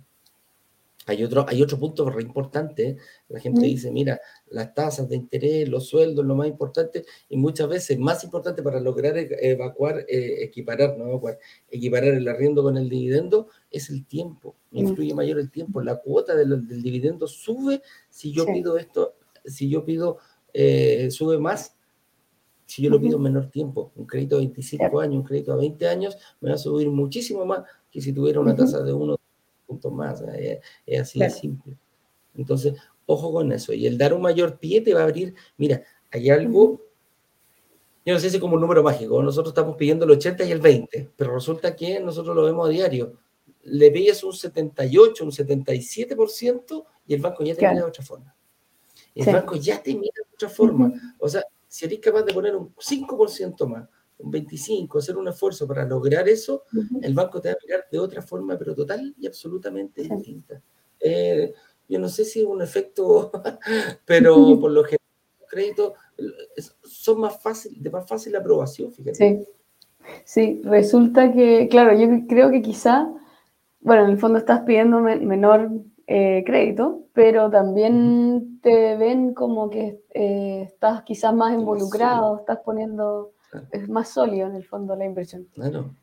Speaker 1: hay otro, hay otro punto re importante. La gente dice, mira, las tasas de interés, los sueldos, lo más importante, y muchas veces más importante para lograr e-, evacuar, eh, equiparar, no evacuar, equiparar el arriendo con el dividendo, es el tiempo. Me influye mayor el tiempo. La cuota del, dividendo sube si yo pido esto, si yo pido, eh, sube más si yo lo pido en menor tiempo. Un crédito a 25 años, un crédito a 20 años, me va a subir muchísimo más que si tuviera una tasa de 1, punto más, es, así claro. de simple. Entonces, ojo con eso, y el dar un mayor pie te va a abrir, mira, hay algo, yo no sé si es como un número mágico, nosotros estamos pidiendo el 80 y el 20, pero resulta que nosotros lo vemos a diario, le pides un 78, un 77% y el banco ya te claro. mira de otra forma. El banco ya te mira de otra forma. O sea, si eres capaz de poner un 5% más, un 25%, hacer un esfuerzo para lograr eso, el banco te va a mirar de otra forma, pero total y absolutamente distinta. Eh, yo no sé si es un efecto, pero por lo general los créditos son más fácil, de más fácil aprobación, fíjate.
Speaker 2: Sí. sí, resulta que, claro, yo creo que quizá, bueno, en el fondo estás pidiendo menor eh, crédito, pero también te ven como que eh, estás quizás más involucrado, estás poniendo, es más sólido en el fondo la inversión.
Speaker 1: Claro,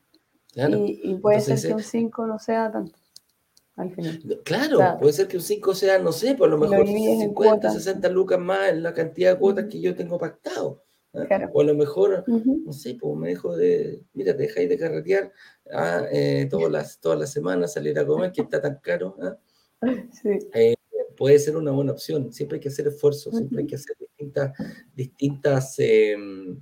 Speaker 2: Y, puede ser que un 5 no sea tanto. Al final.
Speaker 1: Claro, puede ser que un 5 sea, no sé, por lo mejor 50, 60 lucas más en la cantidad de cuotas que yo tengo pactado. ¿ah? O a lo mejor, no sé, pues me dejo de, mira, te dejáis de carretear ¿ah? eh, todas, las, todas las semanas, salir a comer, que está tan caro. ¿ah? Eh, puede ser una buena opción. Siempre hay que hacer esfuerzos, siempre hay que hacer distintas, distintas em,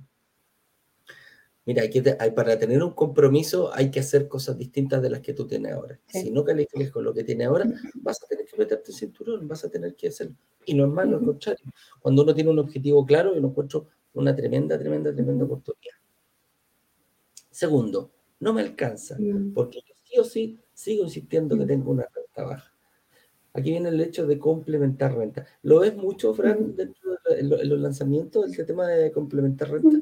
Speaker 1: mira, hay que, para tener un compromiso hay que hacer cosas distintas de las que tú tienes ahora. Si no calificas con lo que tienes ahora, vas a tener que meterte el cinturón, vas a tener que hacerlo. Y no es malo, al contrario. Cuando uno tiene un objetivo claro, yo lo encuentro una tremenda, tremenda, tremenda oportunidad. Segundo, no me alcanza, porque yo sí o sí sigo insistiendo que tengo una renta baja. Aquí viene el hecho de complementar renta. ¿Lo ves mucho, Fran, dentro de los lanzamientos, el tema de complementar renta?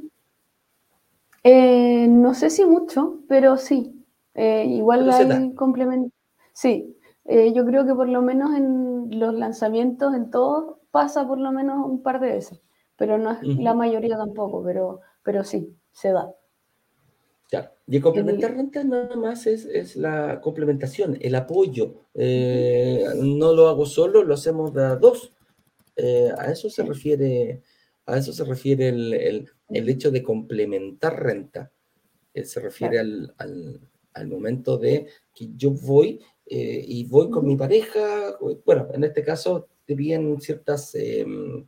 Speaker 2: Eh, no sé si mucho, pero sí. Eh, igual hay complemento. Sí, eh, yo creo que por lo menos en los lanzamientos, en todos, pasa por lo menos un par de veces. Pero no es la mayoría tampoco, pero, pero sí, se da.
Speaker 1: Y complementar renta nada más es, la complementación, el apoyo. Eh, no lo hago solo, lo hacemos de a dos. Eh, a eso se refiere, a eso se refiere el, hecho de complementar renta. Eh, se refiere al, momento de que yo voy y voy con mi pareja. Bueno, en este caso te piden ciertas. Em,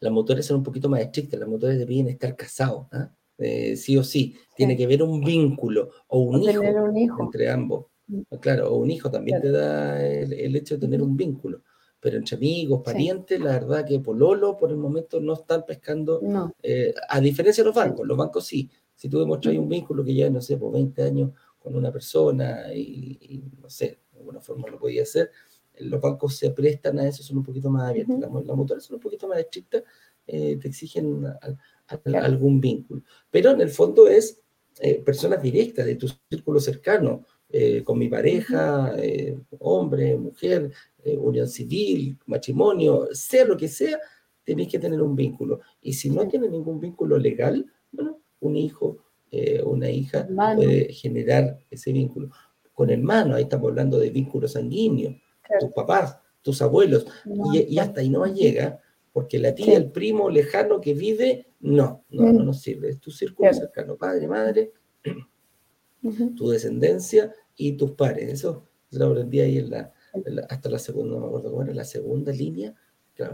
Speaker 1: las motores son un poquito más estrictas, las motores debían estar casados. ¿ah? Eh, sí o sí. Tiene que haber un vínculo o un, hijo, entre ambos. Mm. Claro, o un hijo también te da el, hecho de tener un vínculo. Pero entre amigos, parientes, la verdad que por Lolo por el momento no están pescando, eh, a diferencia de los bancos, los bancos sí. Si tú demostras un vínculo que ya, no sé, por 20 años con una persona y, no sé, de alguna forma lo podía hacer, los bancos se prestan a eso, son un poquito más abiertos, las, las son un poquito más estrictas, eh, te exigen algún vínculo. Pero en el fondo es eh, personas directas de tu círculo cercano, eh, con mi pareja, hombre, mujer, unión civil, matrimonio, sea lo que sea, tenéis que tener un vínculo. Y si no tiene ningún vínculo legal, bueno, un hijo, una hija puede generar ese vínculo. Con hermano, ahí estamos hablando de vínculos sanguíneos, tus papás, tus abuelos, y, hasta ahí no llega, porque la tía, el primo lejano que vive, no, no, no nos sirve. Es tu círculo cercano, padre, madre, tu descendencia y tus pares. Eso lo aprendí ahí en la, hasta la segunda, no me acuerdo cómo era, la segunda línea.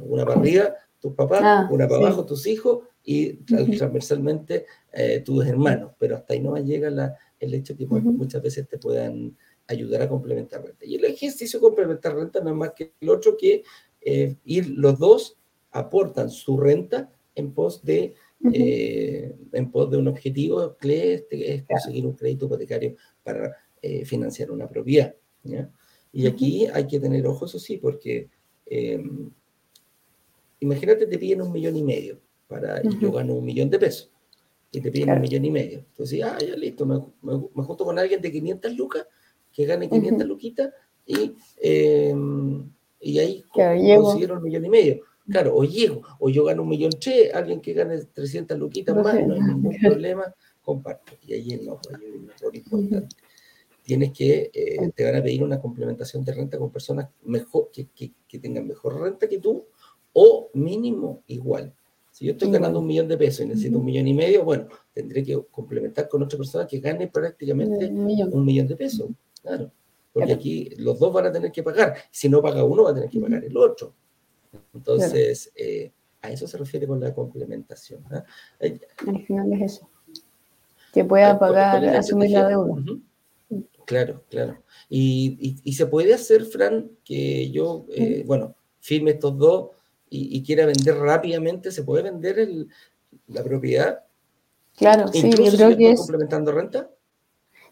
Speaker 1: una para arriba, tus papás, ah, una para abajo, tus hijos, y transversalmente eh, tus hermanos. Pero hasta ahí no llega la, el hecho que muchas veces te puedan ayudar a complementar renta. Y el ejercicio de complementar renta no es más que el otro que eh, ir los dos aportan su renta en pos de, eh, en pos de un objetivo que es, conseguir un crédito hipotecario para eh, financiar una propiedad. Y aquí hay que tener ojos, eso sí, porque em, imagínate te piden un millón y medio para, y yo gano un millón de pesos y te piden un millón y medio. Entonces, ah, ya listo, me, me, junto con alguien de 500 lucas que gane 500 luquitas y, em, y ahí consiguieron un millón y medio. Claro, o llego, o yo gano un millón che, alguien que gane 300 luquitas más, no hay ningún problema, comparto. Y ahí hay un error importante. Tienes que, eh, te van a pedir una complementación de renta con personas mejor, que, que, que tengan mejor renta que tú, o mínimo igual. Si yo estoy ganando un millón de pesos y necesito un millón y medio, bueno, tendré que complementar con otra persona que gane prácticamente un millón de pesos. Claro, porque aquí los dos van a tener que pagar. Si no paga uno, va a tener que pagar el otro. Entonces, eh, a eso se refiere con la complementación. ¿ah?
Speaker 2: Al final es eso. Que pueda pagar, asumir la deuda.
Speaker 1: Claro, claro. Y, se puede hacer, Fran, que yo, eh, bueno, firme estos dos y, quiera vender rápidamente, ¿se puede vender la propiedad?
Speaker 2: Claro, sí, yo creo que es...
Speaker 1: complementando renta?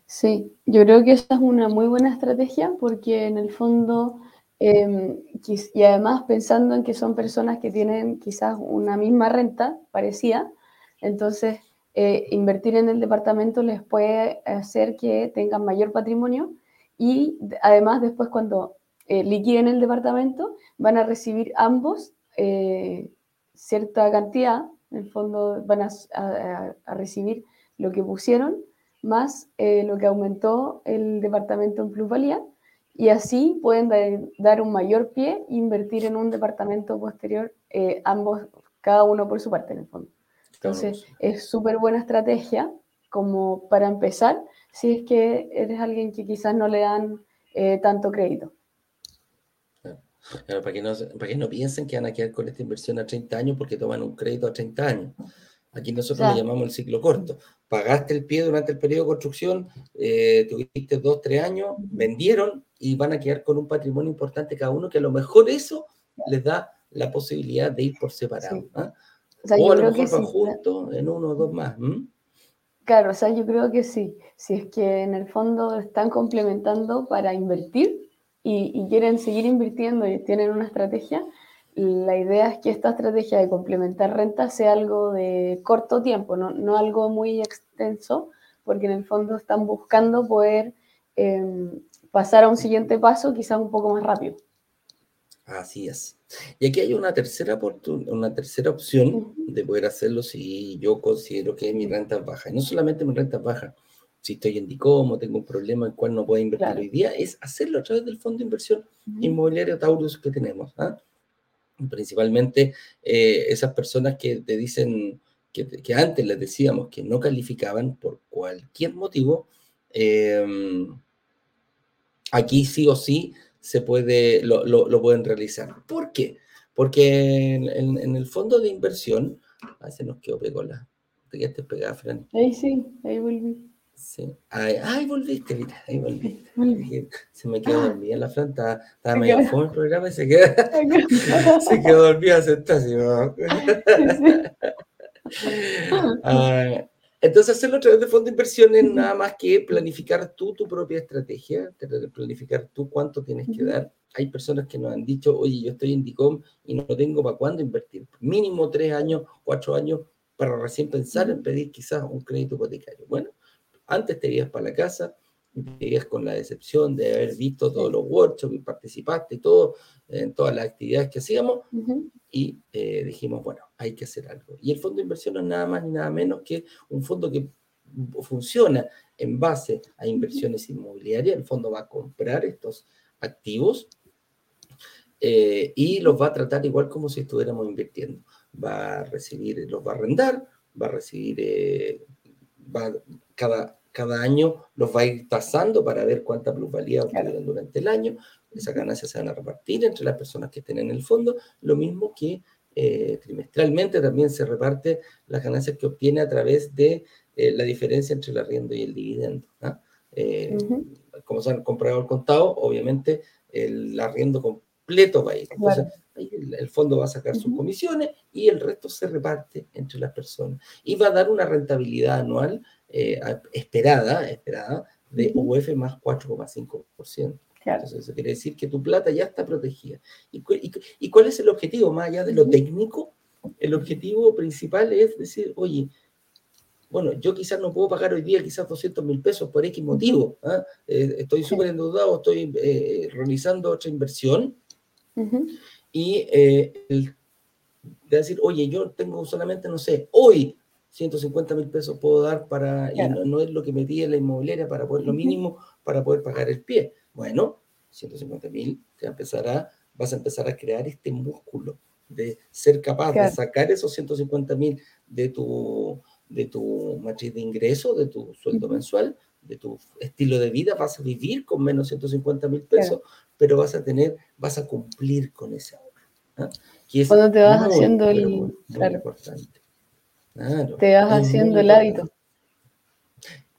Speaker 2: Sí, yo creo que esa es una muy buena estrategia porque en el fondo, em, y además pensando en que son personas que tienen quizás una misma renta parecida, entonces eh, invertir en el departamento les puede hacer que tengan mayor patrimonio y además después cuando eh, liquiden el departamento van a recibir ambos eh, cierta cantidad, en el fondo van a recibir lo que pusieron más eh, lo que aumentó el departamento en plusvalía y así pueden dar un mayor pie e invertir en un departamento posterior, eh, ambos, cada uno por su parte en el fondo. Entonces, es súper buena estrategia como para empezar, si es que eres alguien que quizás no le dan eh, tanto crédito.
Speaker 1: para, que no, para que no piensen que van a quedar con esta inversión a 30 años porque toman un crédito a 30 años. Aquí nosotros le llamamos el ciclo corto. Pagaste el pie durante el periodo de construcción, eh, tuviste dos, tres años, vendieron y van a quedar con un patrimonio importante cada uno, que a lo mejor eso les da la posibilidad de ir por separado. ¿ah? O, a lo mejor van juntos en uno o dos más.
Speaker 2: Claro, o sea, yo creo que sí. Si es que en el fondo están complementando para invertir y, y quieren seguir invirtiendo y tienen una estrategia, la idea es que esta estrategia de complementar renta sea algo de corto tiempo, no, algo muy extenso, porque en el fondo están buscando poder em, pasar a un siguiente paso quizás un poco más rápido.
Speaker 1: Así es. Y aquí hay una tercera, una tercera opción de poder hacerlo si yo considero que mi renta es baja. Y no solamente mi renta es baja, si estoy en DICOMO, tengo un problema en el cual no puedo invertir hoy día, es hacerlo a través del fondo de inversión inmobiliario Taurus que tenemos. ¿ah? principalmente eh, esas personas que te dicen, que, antes les decíamos que no calificaban por cualquier motivo, em, aquí sí o sí se puede, lo, pueden realizar. ¿Por qué? Porque en, el fondo de inversión, a se nos quedó pegola. ¿Te quedaste pegada, Fran?
Speaker 2: Ahí sí, ahí volví.
Speaker 1: Sí. Ay, volviste, mira, ahí volviste. Se me quedó dormida la Fran, estaba, medio fome el programa y se quedó, se quedó dormida sentada. Entonces, hacerlo a través de fondo de inversión es nada más que planificar tú tu propia estrategia, planificar tú cuánto tienes que dar. Hay personas que nos han dicho, oye, yo estoy en DICOM y no tengo para cuándo invertir. Mínimo tres años, cuatro años para recién pensar en pedir quizás un crédito hipotecario. Bueno, antes te ibas para la casa, ibas con la decepción de haber visto todos los workshops y participaste y todo, en todas las actividades que hacíamos, y eh, dijimos, bueno, hay que hacer algo. Y el fondo de inversión no es nada más ni nada menos que un fondo que funciona en base a inversiones inmobiliarias. El fondo va a comprar estos activos eh, y los va a tratar igual como si estuviéramos invirtiendo. Va a recibir, los va a arrendar, va a recibir, eh, va, cada, cada año los va a ir tasando para ver cuánta plusvalía obtuvieron durante el año. Esas ganancias se van a repartir entre las personas que estén en el fondo, lo mismo que eh, trimestralmente también se reparte las ganancias que obtiene a través de eh, la diferencia entre el arriendo y el dividendo. ¿ah? Eh, como se han comprado al contado, obviamente el arriendo completo va a ir. Entonces, el, fondo va a sacar sus comisiones y el resto se reparte entre las personas. Y va a dar una rentabilidad anual esperada, esperada de UF más 4,5%. Entonces, eso quiere decir que tu plata ya está protegida. ¿Y, cuál es el objetivo? Más allá de lo técnico, el objetivo principal es decir, oye, bueno, yo quizás no puedo pagar hoy día quizás 200 mil pesos por X motivo. ¿ah? Eh, estoy súper endeudado, estoy eh, realizando otra inversión. Y eh, de decir, oye, yo tengo solamente, no sé, hoy 150 mil pesos puedo dar para, y no, es lo que me pide la inmobiliaria para poder, lo mínimo para poder pagar el pie. Bueno, 150 mil, vas a empezar a crear este músculo de ser capaz de sacar esos 150 mil de tu, de tu matriz de ingreso, de tu sueldo mensual, de tu estilo de vida, vas a vivir con menos 150 mil pesos, pero vas a tener, vas a cumplir con ese ahorro. ¿ah?
Speaker 2: Cuando te vas haciendo el... importante. Te vas haciendo el hábito.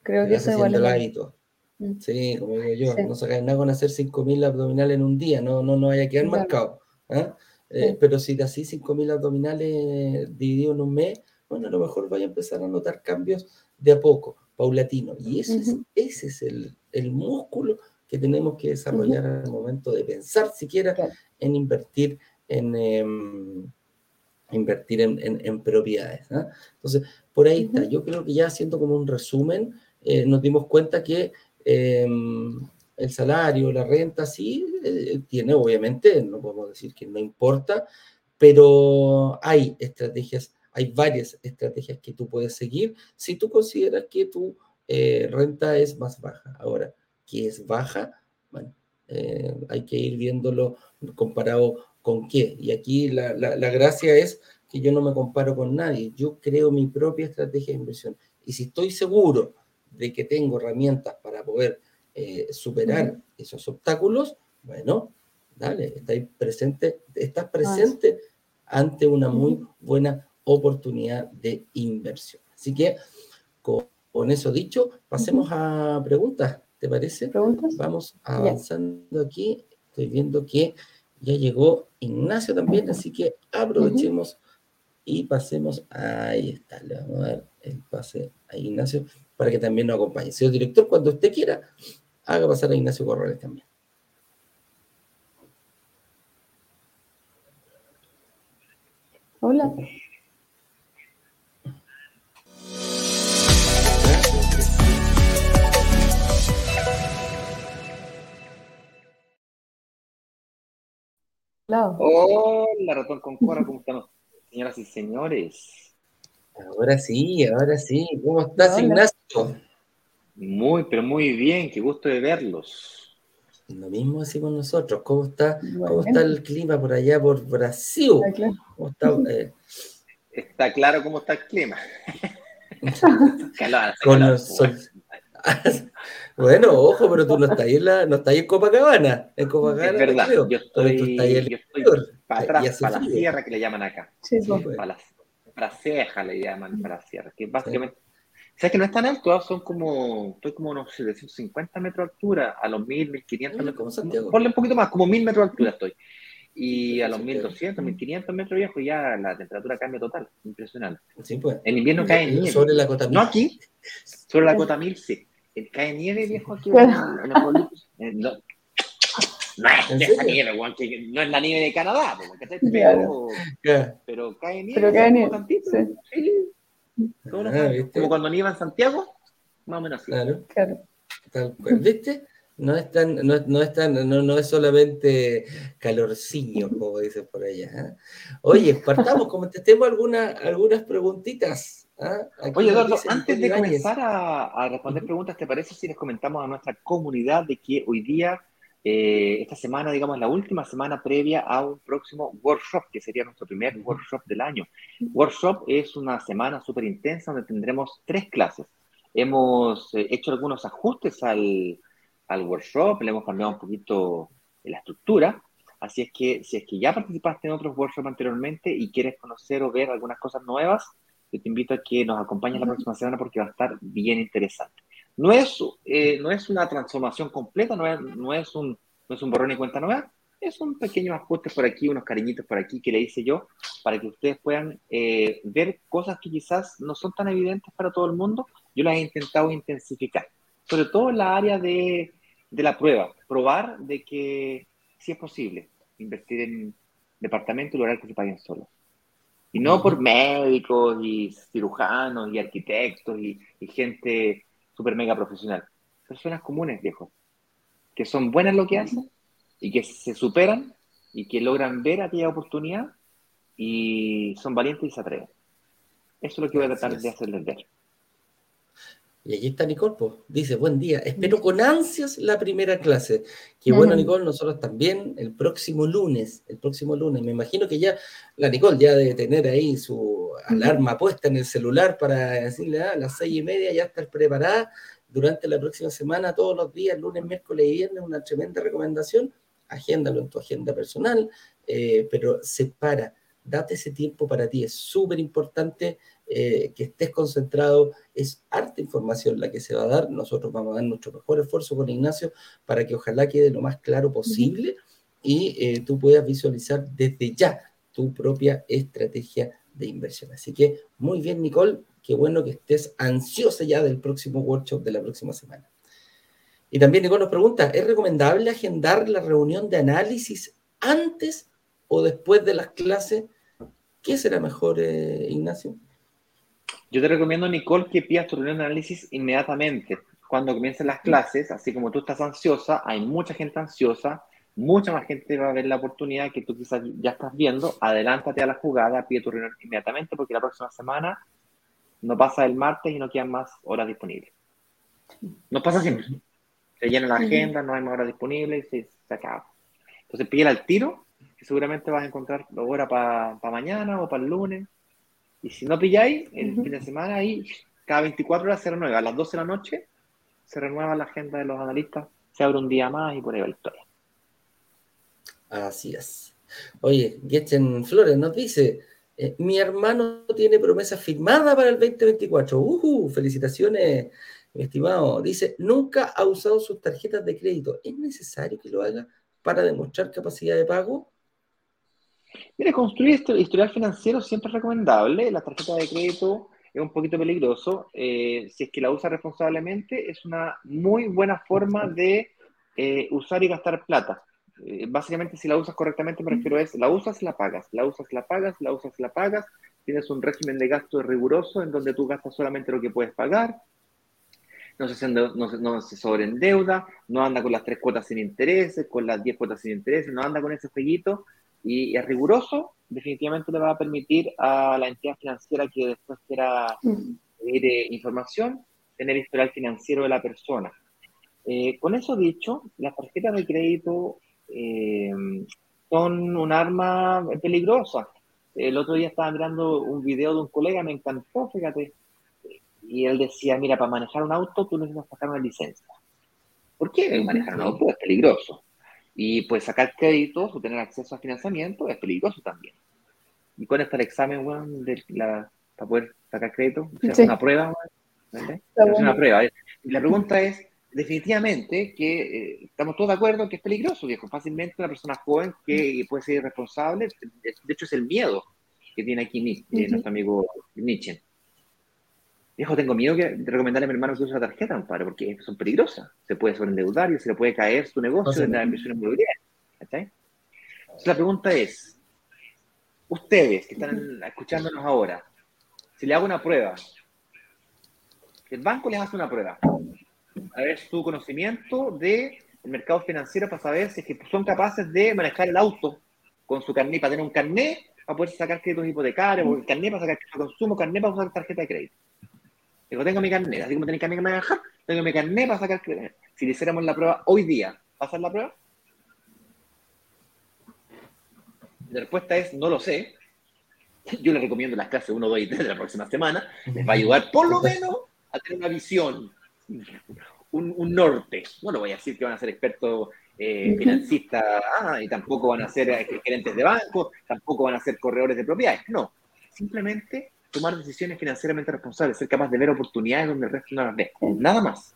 Speaker 1: Creo que eso es el hábito. Mm. Sí, como digo yo, no sacáis nada con hacer 5.000 abdominales en un día, no, no, no vaya a quedar marcado. ¿ah? Eh, pero si de así 5.000 abdominales dividido en un mes, bueno, a lo mejor vaya a empezar a notar cambios de a poco, paulatino. Y ese es, ese es el, el, músculo que tenemos que desarrollar al momento de pensar siquiera en invertir en, invertir en, en, propiedades. ¿ah? Entonces, por ahí está. Yo creo que ya haciendo como un resumen, eh, nos dimos cuenta que Em, el salario, la renta, sí, eh, tiene obviamente, no podemos decir que no importa, pero hay estrategias, hay varias estrategias que tú puedes seguir si tú consideras que tu eh, renta es más baja. Ahora, que es baja, bueno, hay que ir viéndolo comparado con qué. Y aquí la, la gracia es que yo no me comparo con nadie, yo creo mi propia estrategia de inversión. Y si estoy seguro de que tengo herramientas para poder eh, superar esos obstáculos, bueno, dale, estás presente, estás presente ante una muy buena oportunidad de inversión. Así que, con, eso dicho, pasemos a preguntas, ¿te parece?
Speaker 2: ¿Preguntas?
Speaker 1: Vamos avanzando aquí. Estoy viendo que ya llegó Ignacio también, así que aprovechemos y pasemos. Ahí está, le vamos a dar el pase a Ignacio para que también nos acompañe. Señor director, cuando usted quiera, haga pasar a Ignacio Corrales también.
Speaker 2: Hola.
Speaker 3: Hola. Ratón con ¿cómo estamos? Señoras y señores.
Speaker 1: Ahora sí, ahora sí. ¿Cómo estás, Ignacio?
Speaker 3: Muy, pero muy bien, qué gusto de verlos.
Speaker 1: Lo mismo decimos nosotros. ¿Cómo está, ¿cómo está el clima por allá, por Brasil?
Speaker 3: Eh? Está, claro cómo está el clima.
Speaker 1: bueno, ojo, pero tú no estás ahí en, la, no estás ahí en Copacabana. En Copacabana
Speaker 3: es verdad, yo estoy, yo estoy para atrás, para la sierra que le llaman acá. Sí, sí. Para la para ceja le llaman para cierre, que básicamente, o sea que no es tan alto, ¿ah? son como, estoy como unos 750 metros de altura, a los 1000, 1500 metros, ponle un poquito más, como 1000 metros de altura estoy. y a los 1200, 1500 metros viejos ya la temperatura cambia total. Impresionante.
Speaker 1: Sí, pues.
Speaker 3: En invierno cae nieve.
Speaker 1: Sobre la cota
Speaker 3: No aquí, sobre la cota 1000 sí. Cae nieve viejo aquí en, el no, no es esa nieve, que no es la nieve de Canadá, pero, pero cae nieve.
Speaker 2: Pero cae nieve.
Speaker 3: Sí. Ah, como cuando nieva en Santiago, más o menos así.
Speaker 1: Claro. claro. Tal cual. ¿Viste? No es, tan, no, no, es tan, no, no, es solamente calorcillo, como dicen por allá. ¿eh? Oye, partamos, contestemos algunas, algunas preguntitas. ¿Eh?
Speaker 3: Oye, Eduardo, antes de comenzar a, a responder preguntas, ¿te parece si les comentamos a nuestra comunidad de que hoy día, eh, esta semana, digamos, la última semana previa a un próximo workshop, que sería nuestro primer workshop del año? Workshop es una semana súper intensa donde tendremos tres clases. Hemos eh, hecho algunos ajustes al al workshop, le hemos cambiado un poquito la estructura. Así es que si es que ya participaste en otros workshops anteriormente y quieres conocer o ver algunas cosas nuevas, yo te invito a que nos acompañes la próxima semana porque va a estar bien interesante. No es, eh, no es una transformación completa, no es, no, es un, no es un borrón y cuenta nueva, es un pequeño ajuste por aquí, unos cariñitos por aquí que le hice yo para que ustedes puedan eh, ver cosas que quizás no son tan evidentes para todo el mundo. Yo las he intentado intensificar sobre todo en la área de, de la prueba, probar de que sí es posible invertir en departamentos y lograr que se paguen solos. Y no por médicos y cirujanos y arquitectos y, gente súper mega profesional. Personas comunes, viejo, que son buenas en lo que hacen y que se superan y que logran ver aquella oportunidad y son valientes y se atreven. Eso es lo que voy a tratar de hacerles ver.
Speaker 1: Y aquí está Nicole, pues, dice, buen día, espero con ansias la primera clase. Que bueno, Nicole, nosotros también el próximo lunes, el próximo lunes, me imagino que ya la Nicole ya debe tener ahí su alarma puesta en el celular para decirle ah, a las seis y media ya estar preparada durante la próxima semana, todos los días, lunes, miércoles y viernes, una tremenda recomendación. Agéndalo en tu agenda personal, eh, pero separa, date ese tiempo para ti, es súper importante eh, que estés concentrado, es harta información la que se va a dar. Nosotros vamos a dar nuestro mejor esfuerzo con Ignacio para que ojalá quede lo más claro posible y eh, tú puedas visualizar desde ya tu propia estrategia de inversión. Así que muy bien, Nicole, qué bueno que estés ansiosa ya del próximo workshop de la próxima semana. Y también Nicole nos pregunta, ¿es recomendable agendar la reunión de análisis antes o después de las clases? ¿Qué será mejor, eh, Ignacio?
Speaker 3: Yo te recomiendo, Nicole, que pidas tu reunión de análisis inmediatamente. Cuando comiencen las clases, así como tú estás ansiosa, hay mucha gente ansiosa, mucha más gente va a ver la oportunidad que tú quizás ya estás viendo. Adelántate a la jugada, pide tu reunión inmediatamente, porque la próxima semana no pasa el martes y no quedan más horas disponibles. No pasa siempre. Se llena la agenda, no hay más horas disponibles y se, acaba. Entonces pídela al tiro, que seguramente vas a encontrar hora para mañana o para el lunes y si no pilláis, el fin de semana ahí, cada 24 horas se renueva. A las 12 de la noche se renueva la agenda de los analistas, se abre un día más y por ahí va la historia.
Speaker 1: Así es. Oye, Getchen Flores nos dice, eh, mi hermano tiene promesa firmada para el 2024. Uh, felicitaciones, mi estimado. Dice, nunca ha usado sus tarjetas de crédito. ¿Es necesario que lo haga para demostrar capacidad de pago?
Speaker 3: Mira, construir este historial financiero siempre es recomendable. La tarjeta de crédito es un poquito peligroso. Eh, si es que la usa responsablemente, es una muy buena forma de eh, usar y gastar plata. Eh, básicamente, si la usas correctamente, me refiero es, la usas, la pagas, la usas, la pagas, la usas, la pagas. Tienes un régimen de gasto riguroso en donde tú gastas solamente lo que puedes pagar. No se, no, no se sobreendeuda, no anda con las tres cuotas sin intereses, con las diez cuotas sin intereses, no anda con ese jueguito y es riguroso, definitivamente le va a permitir a la entidad financiera que después quiera pedir eh, información, tener historial financiero de la persona. Eh, con eso dicho, las tarjetas de crédito eh, son un arma peligrosa. El otro día estaba mirando un video de un colega, me encantó, fíjate, y él decía, mira, para manejar un auto tú necesitas sacar una licencia. ¿Por qué manejar un auto es peligroso? Y pues sacar créditos o tener acceso a financiamiento es peligroso también. Y con esto el examen, de la, para poder sacar crédito, se hace una prueba, ¿vale? Hace una prueba. Y la pregunta es, definitivamente que eh, estamos todos de acuerdo en que es peligroso, viejo. Fácilmente una persona joven que puede ser irresponsable, de hecho es el miedo que tiene aquí nuestro amigo Nietzsche. Viejo, tengo miedo de recomendarle a mi hermano que use la tarjeta, porque son peligrosas. Se puede sobreendeudar y se le puede caer su negocio en la inversión inmobiliaria. Entonces, la pregunta es, ustedes que están escuchándonos ahora, si le hago una prueba, el banco les hace una prueba, a ver su conocimiento del mercado financiero para saber si es que son capaces de manejar el auto con su carnet, para tener un carnet, para poder sacar créditos hipotecarios, o el carnet para sacar consumo, carnet para usar tarjeta de crédito. Digo, tengo mi carnet, así como tenéis carnet que manejar, tengo mi carnet para sacar crédito. Si le hiciéramos la prueba hoy día, ¿va a hacer la prueba? La respuesta es, no lo sé. Yo les recomiendo las clases 1, 2 y 3 de la próxima semana. Les va a ayudar por lo menos a tener una visión un, norte. No lo voy a decir que van a ser expertos eh, financistas ah, y tampoco van a ser eh, gerentes de banco, tampoco van a ser corredores de propiedades. No, simplemente tomar decisiones financieramente responsables, ser capaz de ver oportunidades donde el resto no las ve. Nada más.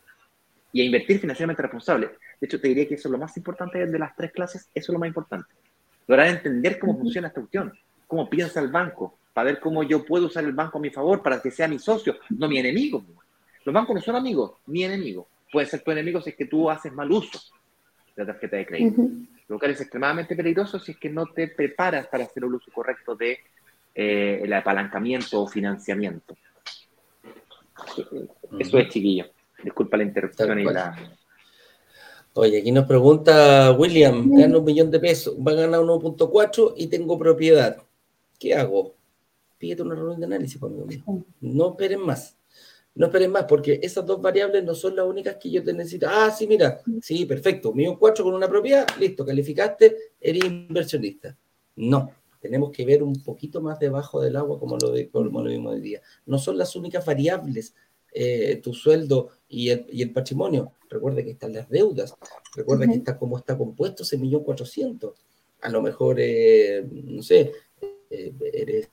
Speaker 3: Y a invertir financieramente responsable. De hecho, te diría que eso es lo más importante de las tres clases, eso es lo más importante. Lograr entender cómo funciona esta cuestión, cómo piensa el banco, para ver cómo yo puedo usar el banco a mi favor para que sea mi socio, no mi enemigo. Los bancos no son amigos, ni enemigos. Puede ser tu enemigo si es que tú haces mal uso de la tarjeta de crédito. Lo cual es extremadamente peligroso si es que no te preparas para hacer el uso correcto de eh, el apalancamiento o financiamiento. Eso es, chiquillo. Disculpa la interrupción y la...
Speaker 1: Oye, aquí nos pregunta William, gano un millón de pesos, va a ganar 1.4 y tengo propiedad. ¿Qué hago? Pídete una reunión de análisis, conmigo. No esperen más. No esperen más, porque esas dos variables no son las únicas que yo te necesito. Ah, sí, mira, sí, perfecto. Mío 4 con una propiedad, listo, calificaste, eres inversionista. No, tenemos que ver un poquito más debajo del agua, como lo, como lo vimos hoy día. No son las únicas variables, eh, tu sueldo y el, patrimonio. Recuerda que están las deudas, recuerda que está cómo está compuesto ese millón cuatrocientos. A lo mejor, eh, no sé, eh, eres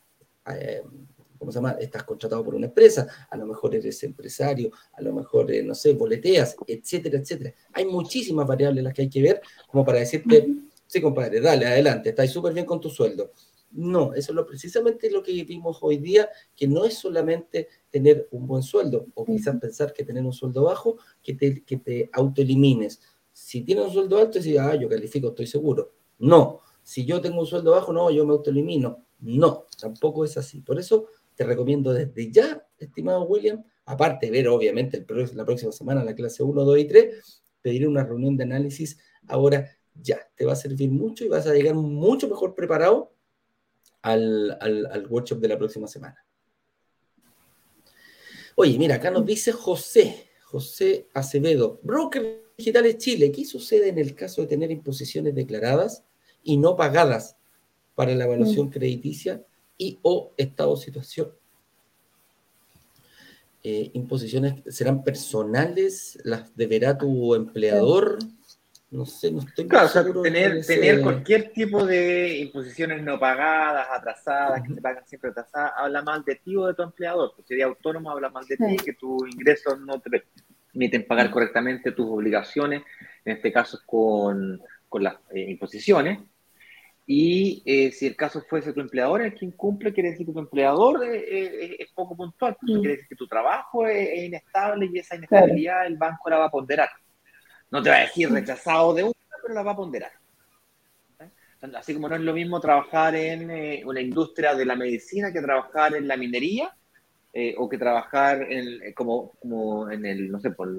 Speaker 1: ¿cómo se llama? Estás contratado por una empresa, a lo mejor eres empresario, a lo mejor, no sé, boleteas, etcétera, etcétera. Hay muchísimas variables las que hay que ver como para decirte, sí, compadre, dale, adelante, estás súper bien con tu sueldo. No, eso es lo, precisamente lo que vimos hoy día, que no es solamente tener un buen sueldo, o quizás pensar que tener un sueldo bajo, que te, que te autoelimines. Si tienes un sueldo alto, dices, ah, yo califico, estoy seguro. No, si yo tengo un sueldo bajo, no, yo me autoelimino. No, tampoco es así. Por eso te recomiendo desde ya, estimado William, aparte de ver obviamente el, la próxima semana la clase 1, 2 y 3, pedir una reunión de análisis ahora ya. Te va a servir mucho y vas a llegar mucho mejor preparado al, al, workshop de la próxima semana. Oye, mira, acá nos dice José, José Acevedo, Broker Digitales Chile, ¿qué sucede en el caso de tener imposiciones declaradas y no pagadas para la evaluación mm. crediticia y o estado de situación. Eh, imposiciones serán personales, las deberá tu empleador. No sé, no estoy
Speaker 3: claro, seguro tener, tener cualquier tipo de imposiciones no pagadas, atrasadas, que se pagan siempre atrasadas, habla mal de ti o de tu empleador. Pues sería autónomo, habla mal de ti, que tus ingresos no te permiten pagar correctamente tus obligaciones, en este caso con, con las eh, imposiciones. Y eh, si el caso fuese tu empleador el que incumple, quiere decir que tu empleador eh, eh, es poco puntual. Pues, mm. quiere decir que tu trabajo es, inestable y esa inestabilidad el banco la va a ponderar. No te va a decir mm. rechazado de una, pero la va a ponderar. Así como no es lo mismo trabajar en una industria de la medicina que trabajar en la minería o que trabajar en, como, como en el, no sé, por,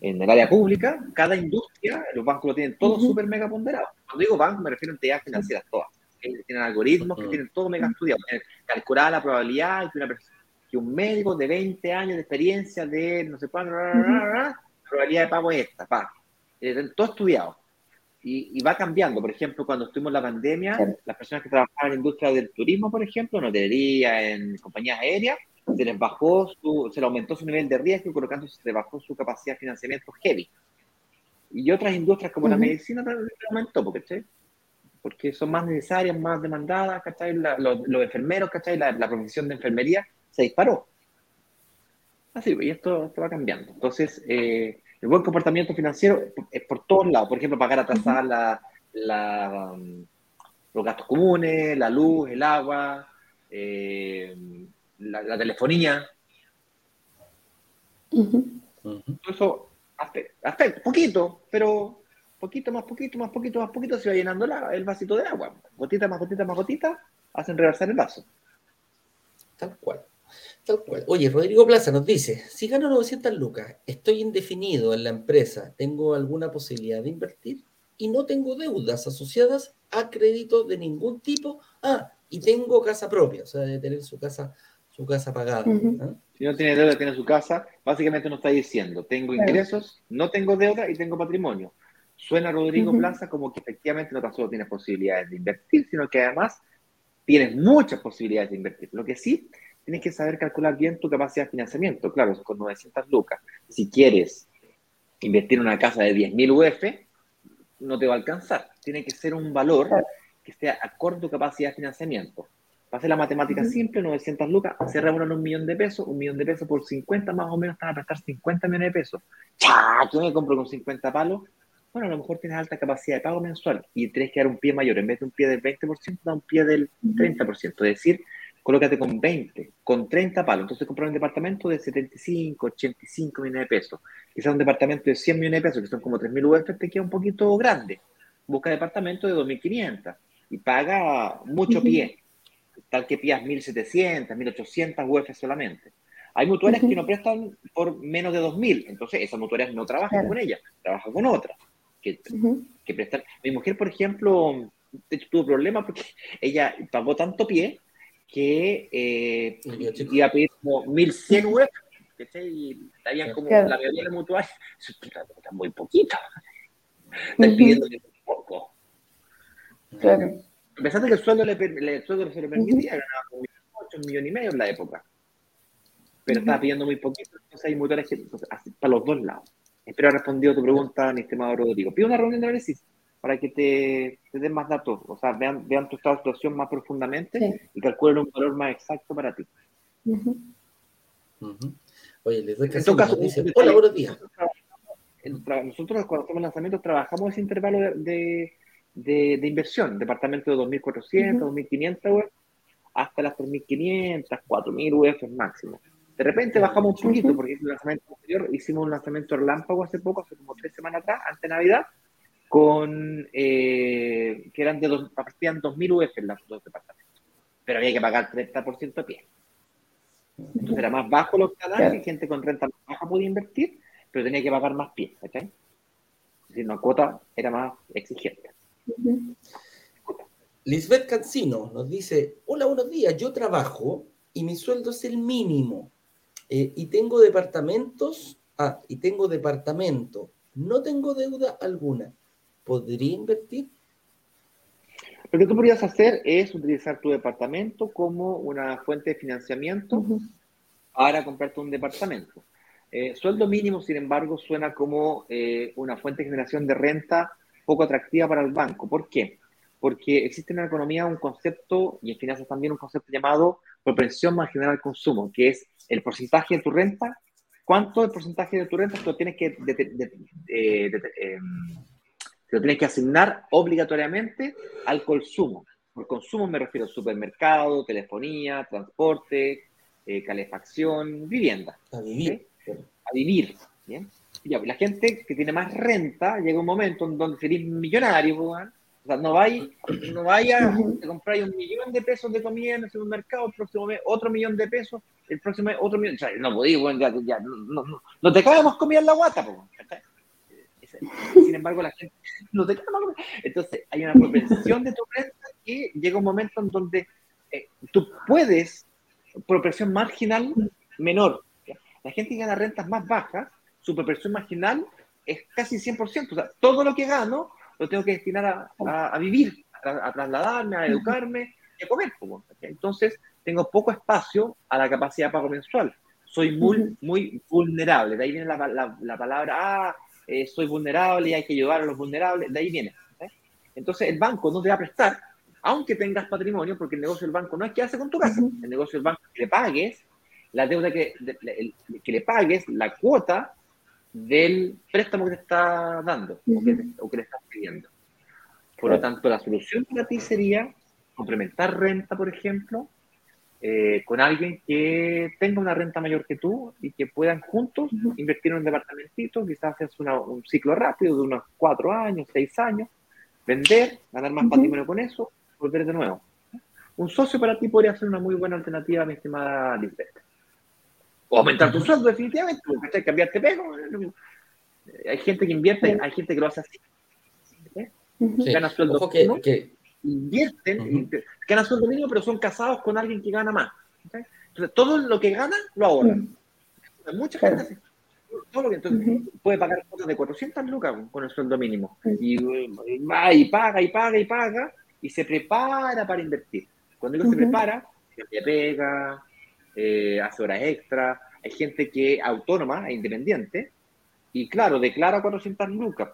Speaker 3: en el área pública, cada industria, los bancos lo tienen todo súper mega ponderado. Cuando digo banco, me refiero a entidades financieras todas. Tienen algoritmos que tienen todo mega estudiado. Calcular la probabilidad que, una que un médico de 20 años de experiencia de no sé cuánto, la probabilidad de pago es esta, pa. Eh, todo estudiado. Y, va cambiando. Por ejemplo, cuando estuvimos en la pandemia, las personas que trabajaban en la industria del turismo, por ejemplo, en hotelería, en compañías aéreas, se les bajó su, se le aumentó su nivel de riesgo y colocando se le bajó su capacidad de financiamiento heavy. Y otras industrias como la medicina también aumentó, porque, porque son más necesarias, más demandadas, ¿cachai? los, enfermeros, ¿cachai? La, profesión de enfermería se disparó. Así, y esto, va cambiando. Entonces, eh, El buen comportamiento financiero es por todos lados. Por ejemplo, pagar atrasar la, la, um, los gastos comunes, la luz, el agua, eh, la, telefonía. Eso afecta, poquito, pero poquito más poquito más poquito más poquito se va llenando el vasito de agua. Gotita más gotita más gotita hacen reversar el vaso.
Speaker 1: Tal cual. Tal cual. Oye, Rodrigo Plaza nos dice, si gano 900 lucas, estoy indefinido en la empresa, ¿tengo alguna posibilidad de invertir? Y no tengo deudas asociadas a crédito de ningún tipo. Ah, y tengo casa propia, o sea, de tener su casa, su casa pagada.
Speaker 3: Si no tiene deuda, tiene su casa, básicamente nos está diciendo, tengo ingresos, no tengo deuda y tengo patrimonio. Suena Rodrigo Plaza como que efectivamente no tan solo tienes posibilidades de invertir, sino que además tienes muchas posibilidades de invertir. Lo que sí, tienes que saber calcular bien tu capacidad de financiamiento. Claro, con 900 lucas. Si quieres invertir en una casa de 10.000 UF, no te va a alcanzar. Tiene que ser un valor que esté acorde a tu capacidad de financiamiento. Para hacer la matemática simple, 900 lucas, se reúnen un millón de pesos, un millón de pesos por 50 más o menos, están a prestar 50 millones de pesos. ¡Chá! ¿Qué me compro con 50 palos? Bueno, a lo mejor tienes alta capacidad de pago mensual y tienes que dar un pie mayor. En vez de un pie del 20%, da un pie del 30%. Es decir, colócate con 20, con 30 palos. Entonces comprar un departamento de 75, 85 millones de pesos. Quizás un departamento de 100 millones de pesos, que son como 3.000 UF, te queda un poquito grande. Busca departamento de 2.500 y paga mucho pie, tal que pías 1.700, 1.800 UF solamente. Hay mutuarias que no prestan por menos de 2.000, entonces esas mutuarias no trabajan con ellas, trabajan con otras. Que, que prestan. Mi mujer, por ejemplo, tuvo problemas porque ella pagó tanto pie que eh, iba a pedir como 1.100 UF, y habían como la mayoría de mutuarias, eso está muy poquito. Están pidiendo muy poco. Claro. Pensaste que el sueldo, le, el sueldo se le permitía, ganaba como 8 millones y medio en la época. Pero estaba pidiendo muy poquito, entonces hay motores que, para los dos lados. Espero haber respondido tu pregunta, mi estimado Rodrigo. Pido una reunión de análisis para que te, te den más datos, o sea, vean, vean tu estado de situación más profundamente y calculen un valor más exacto para ti.
Speaker 1: Oye, les doy en todo caso, dice, hola, buenos días.
Speaker 3: Nosotros cuando hacemos lanzamientos trabajamos ese intervalo de de, de inversión, departamento de 2.400, 2.500 UF, hasta las 3.500, 4.000 UF máximo. De repente bajamos un poquito, porque el lanzamiento anterior hicimos un lanzamiento relámpago hace poco, hace como tres semanas atrás, antes de Navidad, con eh, que eran de dos, partían 2.000 UF en los dos departamentos. Pero había que pagar 30% a pie. Entonces era más bajo los canales, gente con renta más baja podía invertir, pero tenía que pagar más pie, ¿cachai? Es decir, una cuota era más exigente.
Speaker 1: Lisbeth Cancino nos dice, hola, buenos días, yo trabajo y mi sueldo es el mínimo eh, y tengo departamentos, ah, y tengo departamento, no tengo deuda alguna. ¿Podría invertir?
Speaker 3: Lo que tú podrías hacer es utilizar tu departamento como una fuente de financiamiento para comprarte un departamento. Eh, sueldo mínimo, sin embargo, suena como eh, una fuente de generación de renta poco atractiva para el banco. ¿Por qué? Porque existe en la economía un concepto, y en finanzas también un concepto llamado propensión marginal al consumo, que es el porcentaje de tu renta, cuánto el porcentaje de tu renta tú tienes que, eh, em, lo tienes que asignar obligatoriamente al consumo. Por consumo me refiero a supermercado, telefonía, transporte, eh, calefacción, vivienda. A vivir. A vivir. ¿bien? ya, la gente que tiene más renta llega un momento en donde seréis millonario, o sea, no vais no vaya a comprar un millón de pesos de comida en el supermercado, el próximo mes otro millón de pesos, el próximo mes otro millón. O sea, no podéis, bueno, ya, ya, no, no, no, te cabe más comida en la guata, pues. Sin embargo, la gente no te comida. Entonces, hay una propensión de tu renta que llega un momento en donde eh, tú puedes, por presión marginal menor. La gente que gana rentas más bajas su proporción marginal es casi 100%. O sea, todo lo que gano lo tengo que destinar a, vivir, a, trasladarme, a educarme y a comer. Entonces, tengo poco espacio a la capacidad de pago mensual. Soy muy, muy vulnerable. De ahí viene la, palabra, ah, eh, soy vulnerable y hay que ayudar a los vulnerables. De ahí viene. Entonces, el banco no te va a prestar, aunque tengas patrimonio, porque el negocio del banco no es que hace con tu casa. El negocio del banco es que le pagues la deuda que, que le pagues, la cuota del préstamo que te está dando o, que, o, que, le estás pidiendo. Por lo tanto, la solución para ti sería complementar renta, por ejemplo, eh, con alguien que tenga una renta mayor que tú y que puedan juntos invertir en un departamentito, quizás haces un ciclo rápido de unos cuatro años, seis años, vender, ganar más patrimonio con eso, volver de nuevo. Un socio para ti podría ser una muy buena alternativa, mi estimada Lisbeth. O aumentar tu sueldo, definitivamente, porque hay cambiarte pego. Hay gente que invierte, hay gente que lo hace así. ¿eh? Gana sueldo que, invierten, ganan sueldo mínimo, pero son casados con alguien que gana más. Entonces, todo lo que gana lo ahorran. Mucha gente hace todo lo que entonces puede pagar cosas de 400 lucas con el sueldo mínimo. Y va y paga y paga y paga y se prepara para invertir. Cuando uno se prepara, se pega, eh, hace horas extra. Hay gente que es autónoma e independiente y, claro, declara 400 lucas.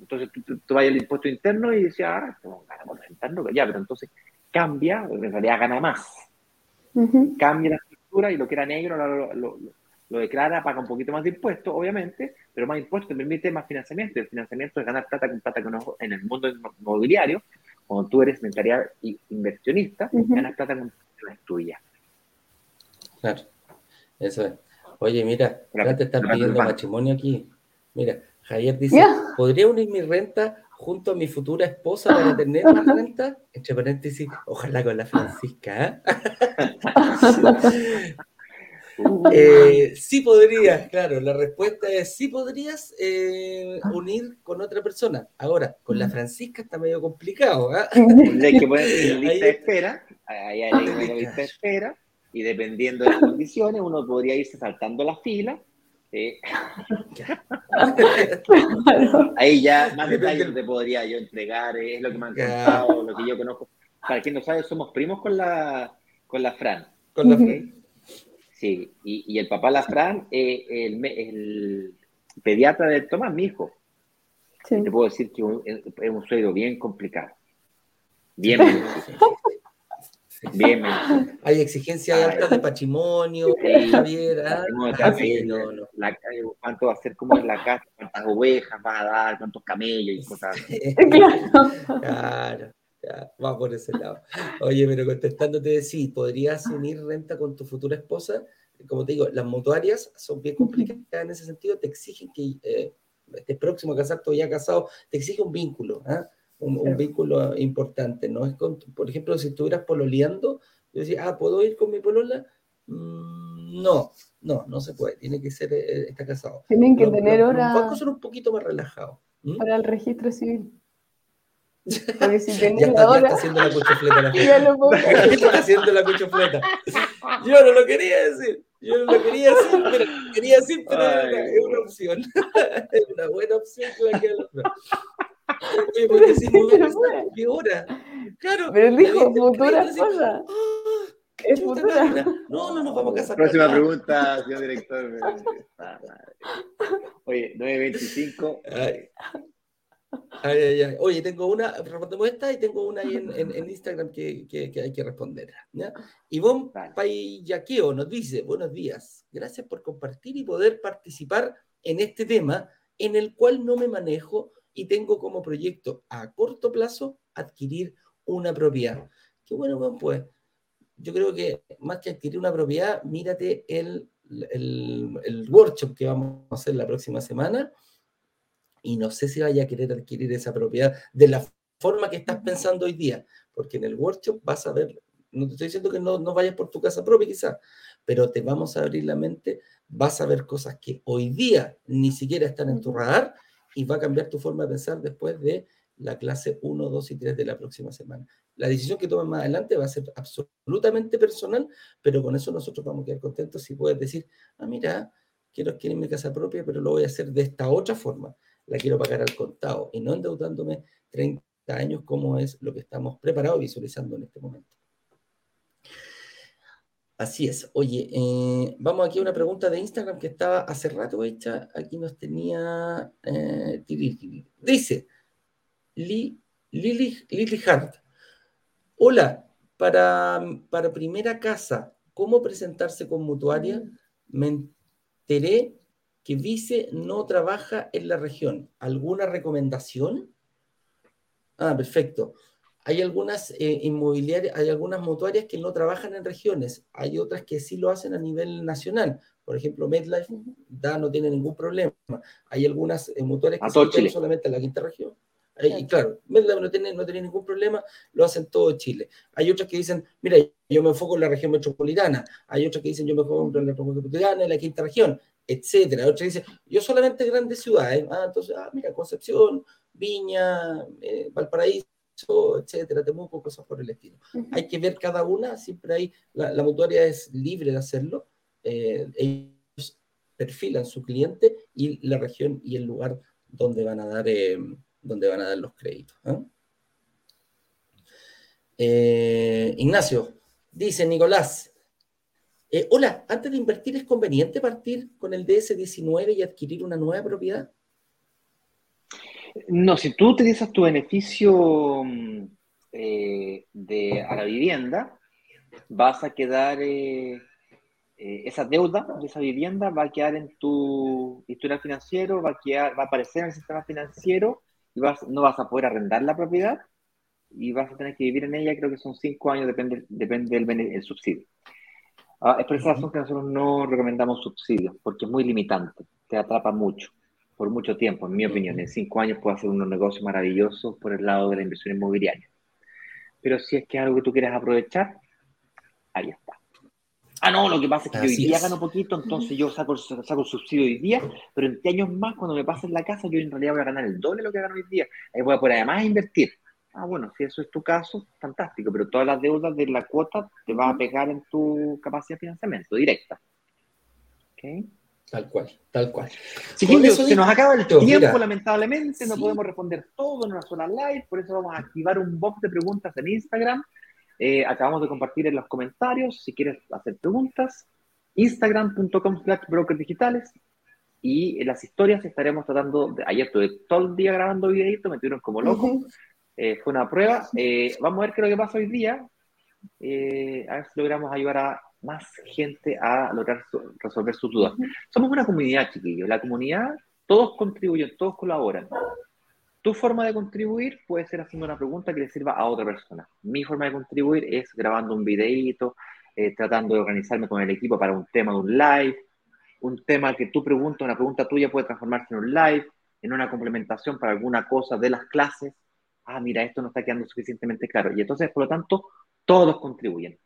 Speaker 3: Entonces tú, vas al impuesto interno y dices, ah, gana 400 lucas. Ya, pero entonces cambia, en realidad gana más. Cambia la estructura y lo que era negro lo, lo, declara, paga un poquito más de impuestos, obviamente, pero más impuestos te permite más financiamiento. El financiamiento es ganar plata con plata que en el mundo inmobiliario. Cuando tú eres mentalidad inversionista, ganas plata con plata tuya.
Speaker 1: Claro, eso es. Oye, mira, ya te están pidiendo matrimonio aquí. Mira, Javier dice, ¿podría unir mi renta junto a mi futura esposa para tener la renta? Entre paréntesis, ojalá con la Francisca. ¿eh? eh, sí podrías, claro, la respuesta es sí podrías eh, unir con otra persona. Ahora, con la Francisca está medio complicado. ¿eh?
Speaker 3: Hay que poner lista de espera, ahí hay una lista de espera, y dependiendo de las condiciones, uno podría irse saltando la fila. Ahí ya más detalles te podría yo entregar, es lo que me han contado, lo que yo conozco. Para quien no sabe, somos primos con la, con la Fran. Con la Fran. Sí, y, y el papá la Fran es el, el, pediatra de Tomás, mi hijo. Te puedo decir que es un suegro bien complicado. Bien, bien
Speaker 1: Bien, Hay exigencias altas de patrimonio, Javier. ¿ah?
Speaker 3: no, no. ¿Cuánto va a ser como en la casa? ¿Cuántas ovejas vas a dar? ¿Cuántos camellos y cosas
Speaker 1: Claro. Ya, va por ese lado. Oye, pero contestándote, sí, ¿podrías unir renta con tu futura esposa? Como te digo, las mutuarias son bien complicadas en ese sentido, te exigen que eh, estés próximo a casarte o ya casado, te exige un vínculo. ¿eh? Un, vínculo importante, ¿no? Es por ejemplo, si estuvieras pololeando, yo decía, ah, ¿puedo ir con mi polola? Mm, no, no, no se puede, tiene que ser, eh, está casado.
Speaker 2: Tienen que tener horas.
Speaker 1: Los bancos son un poquito más relajados.
Speaker 2: Para el registro civil. Porque si
Speaker 1: ya, está, ya está haciendo la cuchufleta la está haciendo la cuchufleta. Yo no lo quería decir. Yo no lo quería decir, pero quería decir, pero es una, opción. es una buena opción que la que Oye, porque si ¿qué hora? Claro.
Speaker 2: Pero dijo futura esposa. Ah, es futura.
Speaker 1: No, no nos vamos a casar.
Speaker 3: Próxima pregunta, señor director. Oye, 9.25. Ay.
Speaker 1: Ay, ay, ay. Oye, tengo una, respondemos esta y tengo una ahí en, en, Instagram que, que, que, hay que responder. ¿ya? Ivonne Payaqueo nos dice, buenos días, gracias por compartir y poder participar en este tema en el cual no me manejo y tengo como proyecto a corto plazo adquirir una propiedad. Qué bueno, pues. Yo creo que más que adquirir una propiedad, mírate el, el, workshop que vamos a hacer la próxima semana. Y no sé si vaya a querer adquirir esa propiedad de la forma que estás pensando hoy día, porque en el workshop vas a ver, no te estoy diciendo que no, no vayas por tu casa propia quizás, pero te vamos a abrir la mente, vas a ver cosas que hoy día ni siquiera están en tu radar y va a cambiar tu forma de pensar después de la clase 1, 2 y 3 de la próxima semana. La decisión que tomes más adelante va a ser absolutamente personal, pero con eso nosotros vamos a quedar contentos si puedes decir, ah, mira, quiero adquirir mi casa propia, pero lo voy a hacer de esta otra forma. La quiero pagar al contado y no endeudándome 30 años como es lo que estamos preparados visualizando en este momento. Así es. Oye, eh, vamos aquí a una pregunta de Instagram que estaba hace rato hecha. Aquí nos tenía. Eh, dice Lily, Lily Hart. Hola, para, para primera casa, ¿cómo presentarse con mutuaria? Me enteré que Vice no trabaja en la región. ¿Alguna recomendación? Ah, perfecto. Hay algunas eh, inmobiliarias, hay algunas mutuarias que no trabajan en regiones, hay otras que sí lo hacen a nivel nacional. Por ejemplo, MedLife da, no tiene ningún problema. Hay algunas eh, mutuarias que sí solamente en la quinta región. Y claro, MedLife no tiene, no tiene ningún problema, lo hacen todo Chile. Hay otras que dicen, mira, yo me enfoco en la región metropolitana. Hay otras que dicen, yo me enfoco en la región metropolitana, en la quinta región, etcétera. Otras dicen, yo solamente grandes ciudades. Ah, entonces, ah, mira, Concepción, Viña, eh, Valparaíso etcétera, Temuco, cosas por el estilo. Hay que ver cada una, siempre hay, la, mutuaria es libre de hacerlo, eh, ellos perfilan su cliente y la región y el lugar donde van a dar, eh, donde van a dar los créditos. ¿ah? Eh, Ignacio, dice Nicolás, hola, antes de invertir, ¿es conveniente partir con el DS19 y adquirir una nueva propiedad?
Speaker 3: No, si tú utilizas tu beneficio mm, eh, de, a la vivienda, vas a quedar, eh, eh, esa deuda de esa vivienda va a quedar en tu historial financiero, va a, quedar, va a aparecer en el sistema financiero y vas, no vas a poder arrendar la propiedad y vas a tener que vivir en ella, creo que son cinco años, depende, depende del subsidio. Ah, es por esa razón que nosotros no recomendamos subsidios, porque es muy limitante, te atrapa mucho por mucho tiempo, en mi opinión. En cinco años puedo hacer unos negocios maravillosos por el lado de la inversión inmobiliaria. Pero si es que es algo que tú quieres aprovechar, ahí está. Ah, no, lo que pasa es que yo hoy día gano poquito, entonces yo saco, saco subsidio hoy día, pero en años más, cuando me pasen la casa, yo en realidad voy a ganar el doble de lo que gano hoy día. Ahí voy a poder además invertir. Ah, bueno, si eso es tu caso, fantástico, pero todas las deudas de la cuota te van a pegar en tu capacidad de financiamiento directa.
Speaker 1: ¿Okay? Tal cual, tal cual.
Speaker 3: se nos acaba el tiempo, lamentablemente, no podemos responder todo en una sola live, por eso vamos a activar un box de preguntas en Instagram. Eh, acabamos de compartir en los comentarios, si quieres hacer preguntas, instagram.com slash digitales y en las historias estaremos tratando, de, ayer estuve todo el día grabando videitos, me tuvieron como loco, eh, fue una prueba, eh, vamos a ver qué es lo que pasa hoy día, a ver si logramos ayudar a más gente a lograr resolver sus dudas. Somos una comunidad, chiquillos. La comunidad, todos contribuyen, todos colaboran. Tu forma de contribuir puede ser haciendo una pregunta que le sirva a otra persona. Mi forma de contribuir es grabando un videíto, eh, tratando de organizarme con el equipo para un tema de un live, un tema que tú preguntas, una pregunta tuya puede transformarse en un live, en una complementación para alguna cosa de las clases. Ah, mira, esto no está quedando suficientemente claro. Y entonces, por lo tanto, todos contribuyen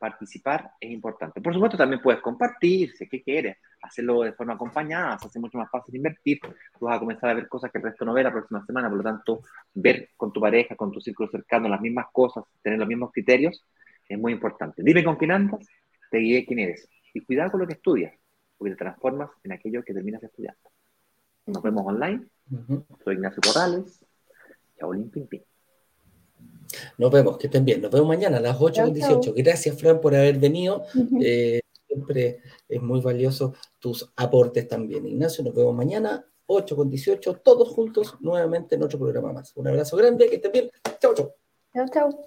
Speaker 3: participar es importante. Por supuesto, también puedes compartir, si que quieres, hacerlo de forma acompañada, se hace mucho más fácil invertir. Tú vas a comenzar a ver cosas que el resto no ve la próxima semana, por lo tanto, ver con tu pareja, con tu círculo cercano las mismas cosas, tener los mismos criterios, es muy importante. Dime con quién andas, te diré quién eres. Y cuidado con lo que estudias, porque te transformas en aquello que terminas estudiando. Nos vemos online. Soy Ignacio Corrales. Chao, pim, pim.
Speaker 1: Nos vemos, que estén bien. Nos vemos mañana a las 8.18. Gracias, Fran, por haber venido. Eh, siempre es muy valioso tus aportes también. Ignacio, nos vemos mañana, 8.18, todos juntos, nuevamente en otro programa más. Un abrazo grande, que estén bien. Chau, chau.
Speaker 2: Chau, chau.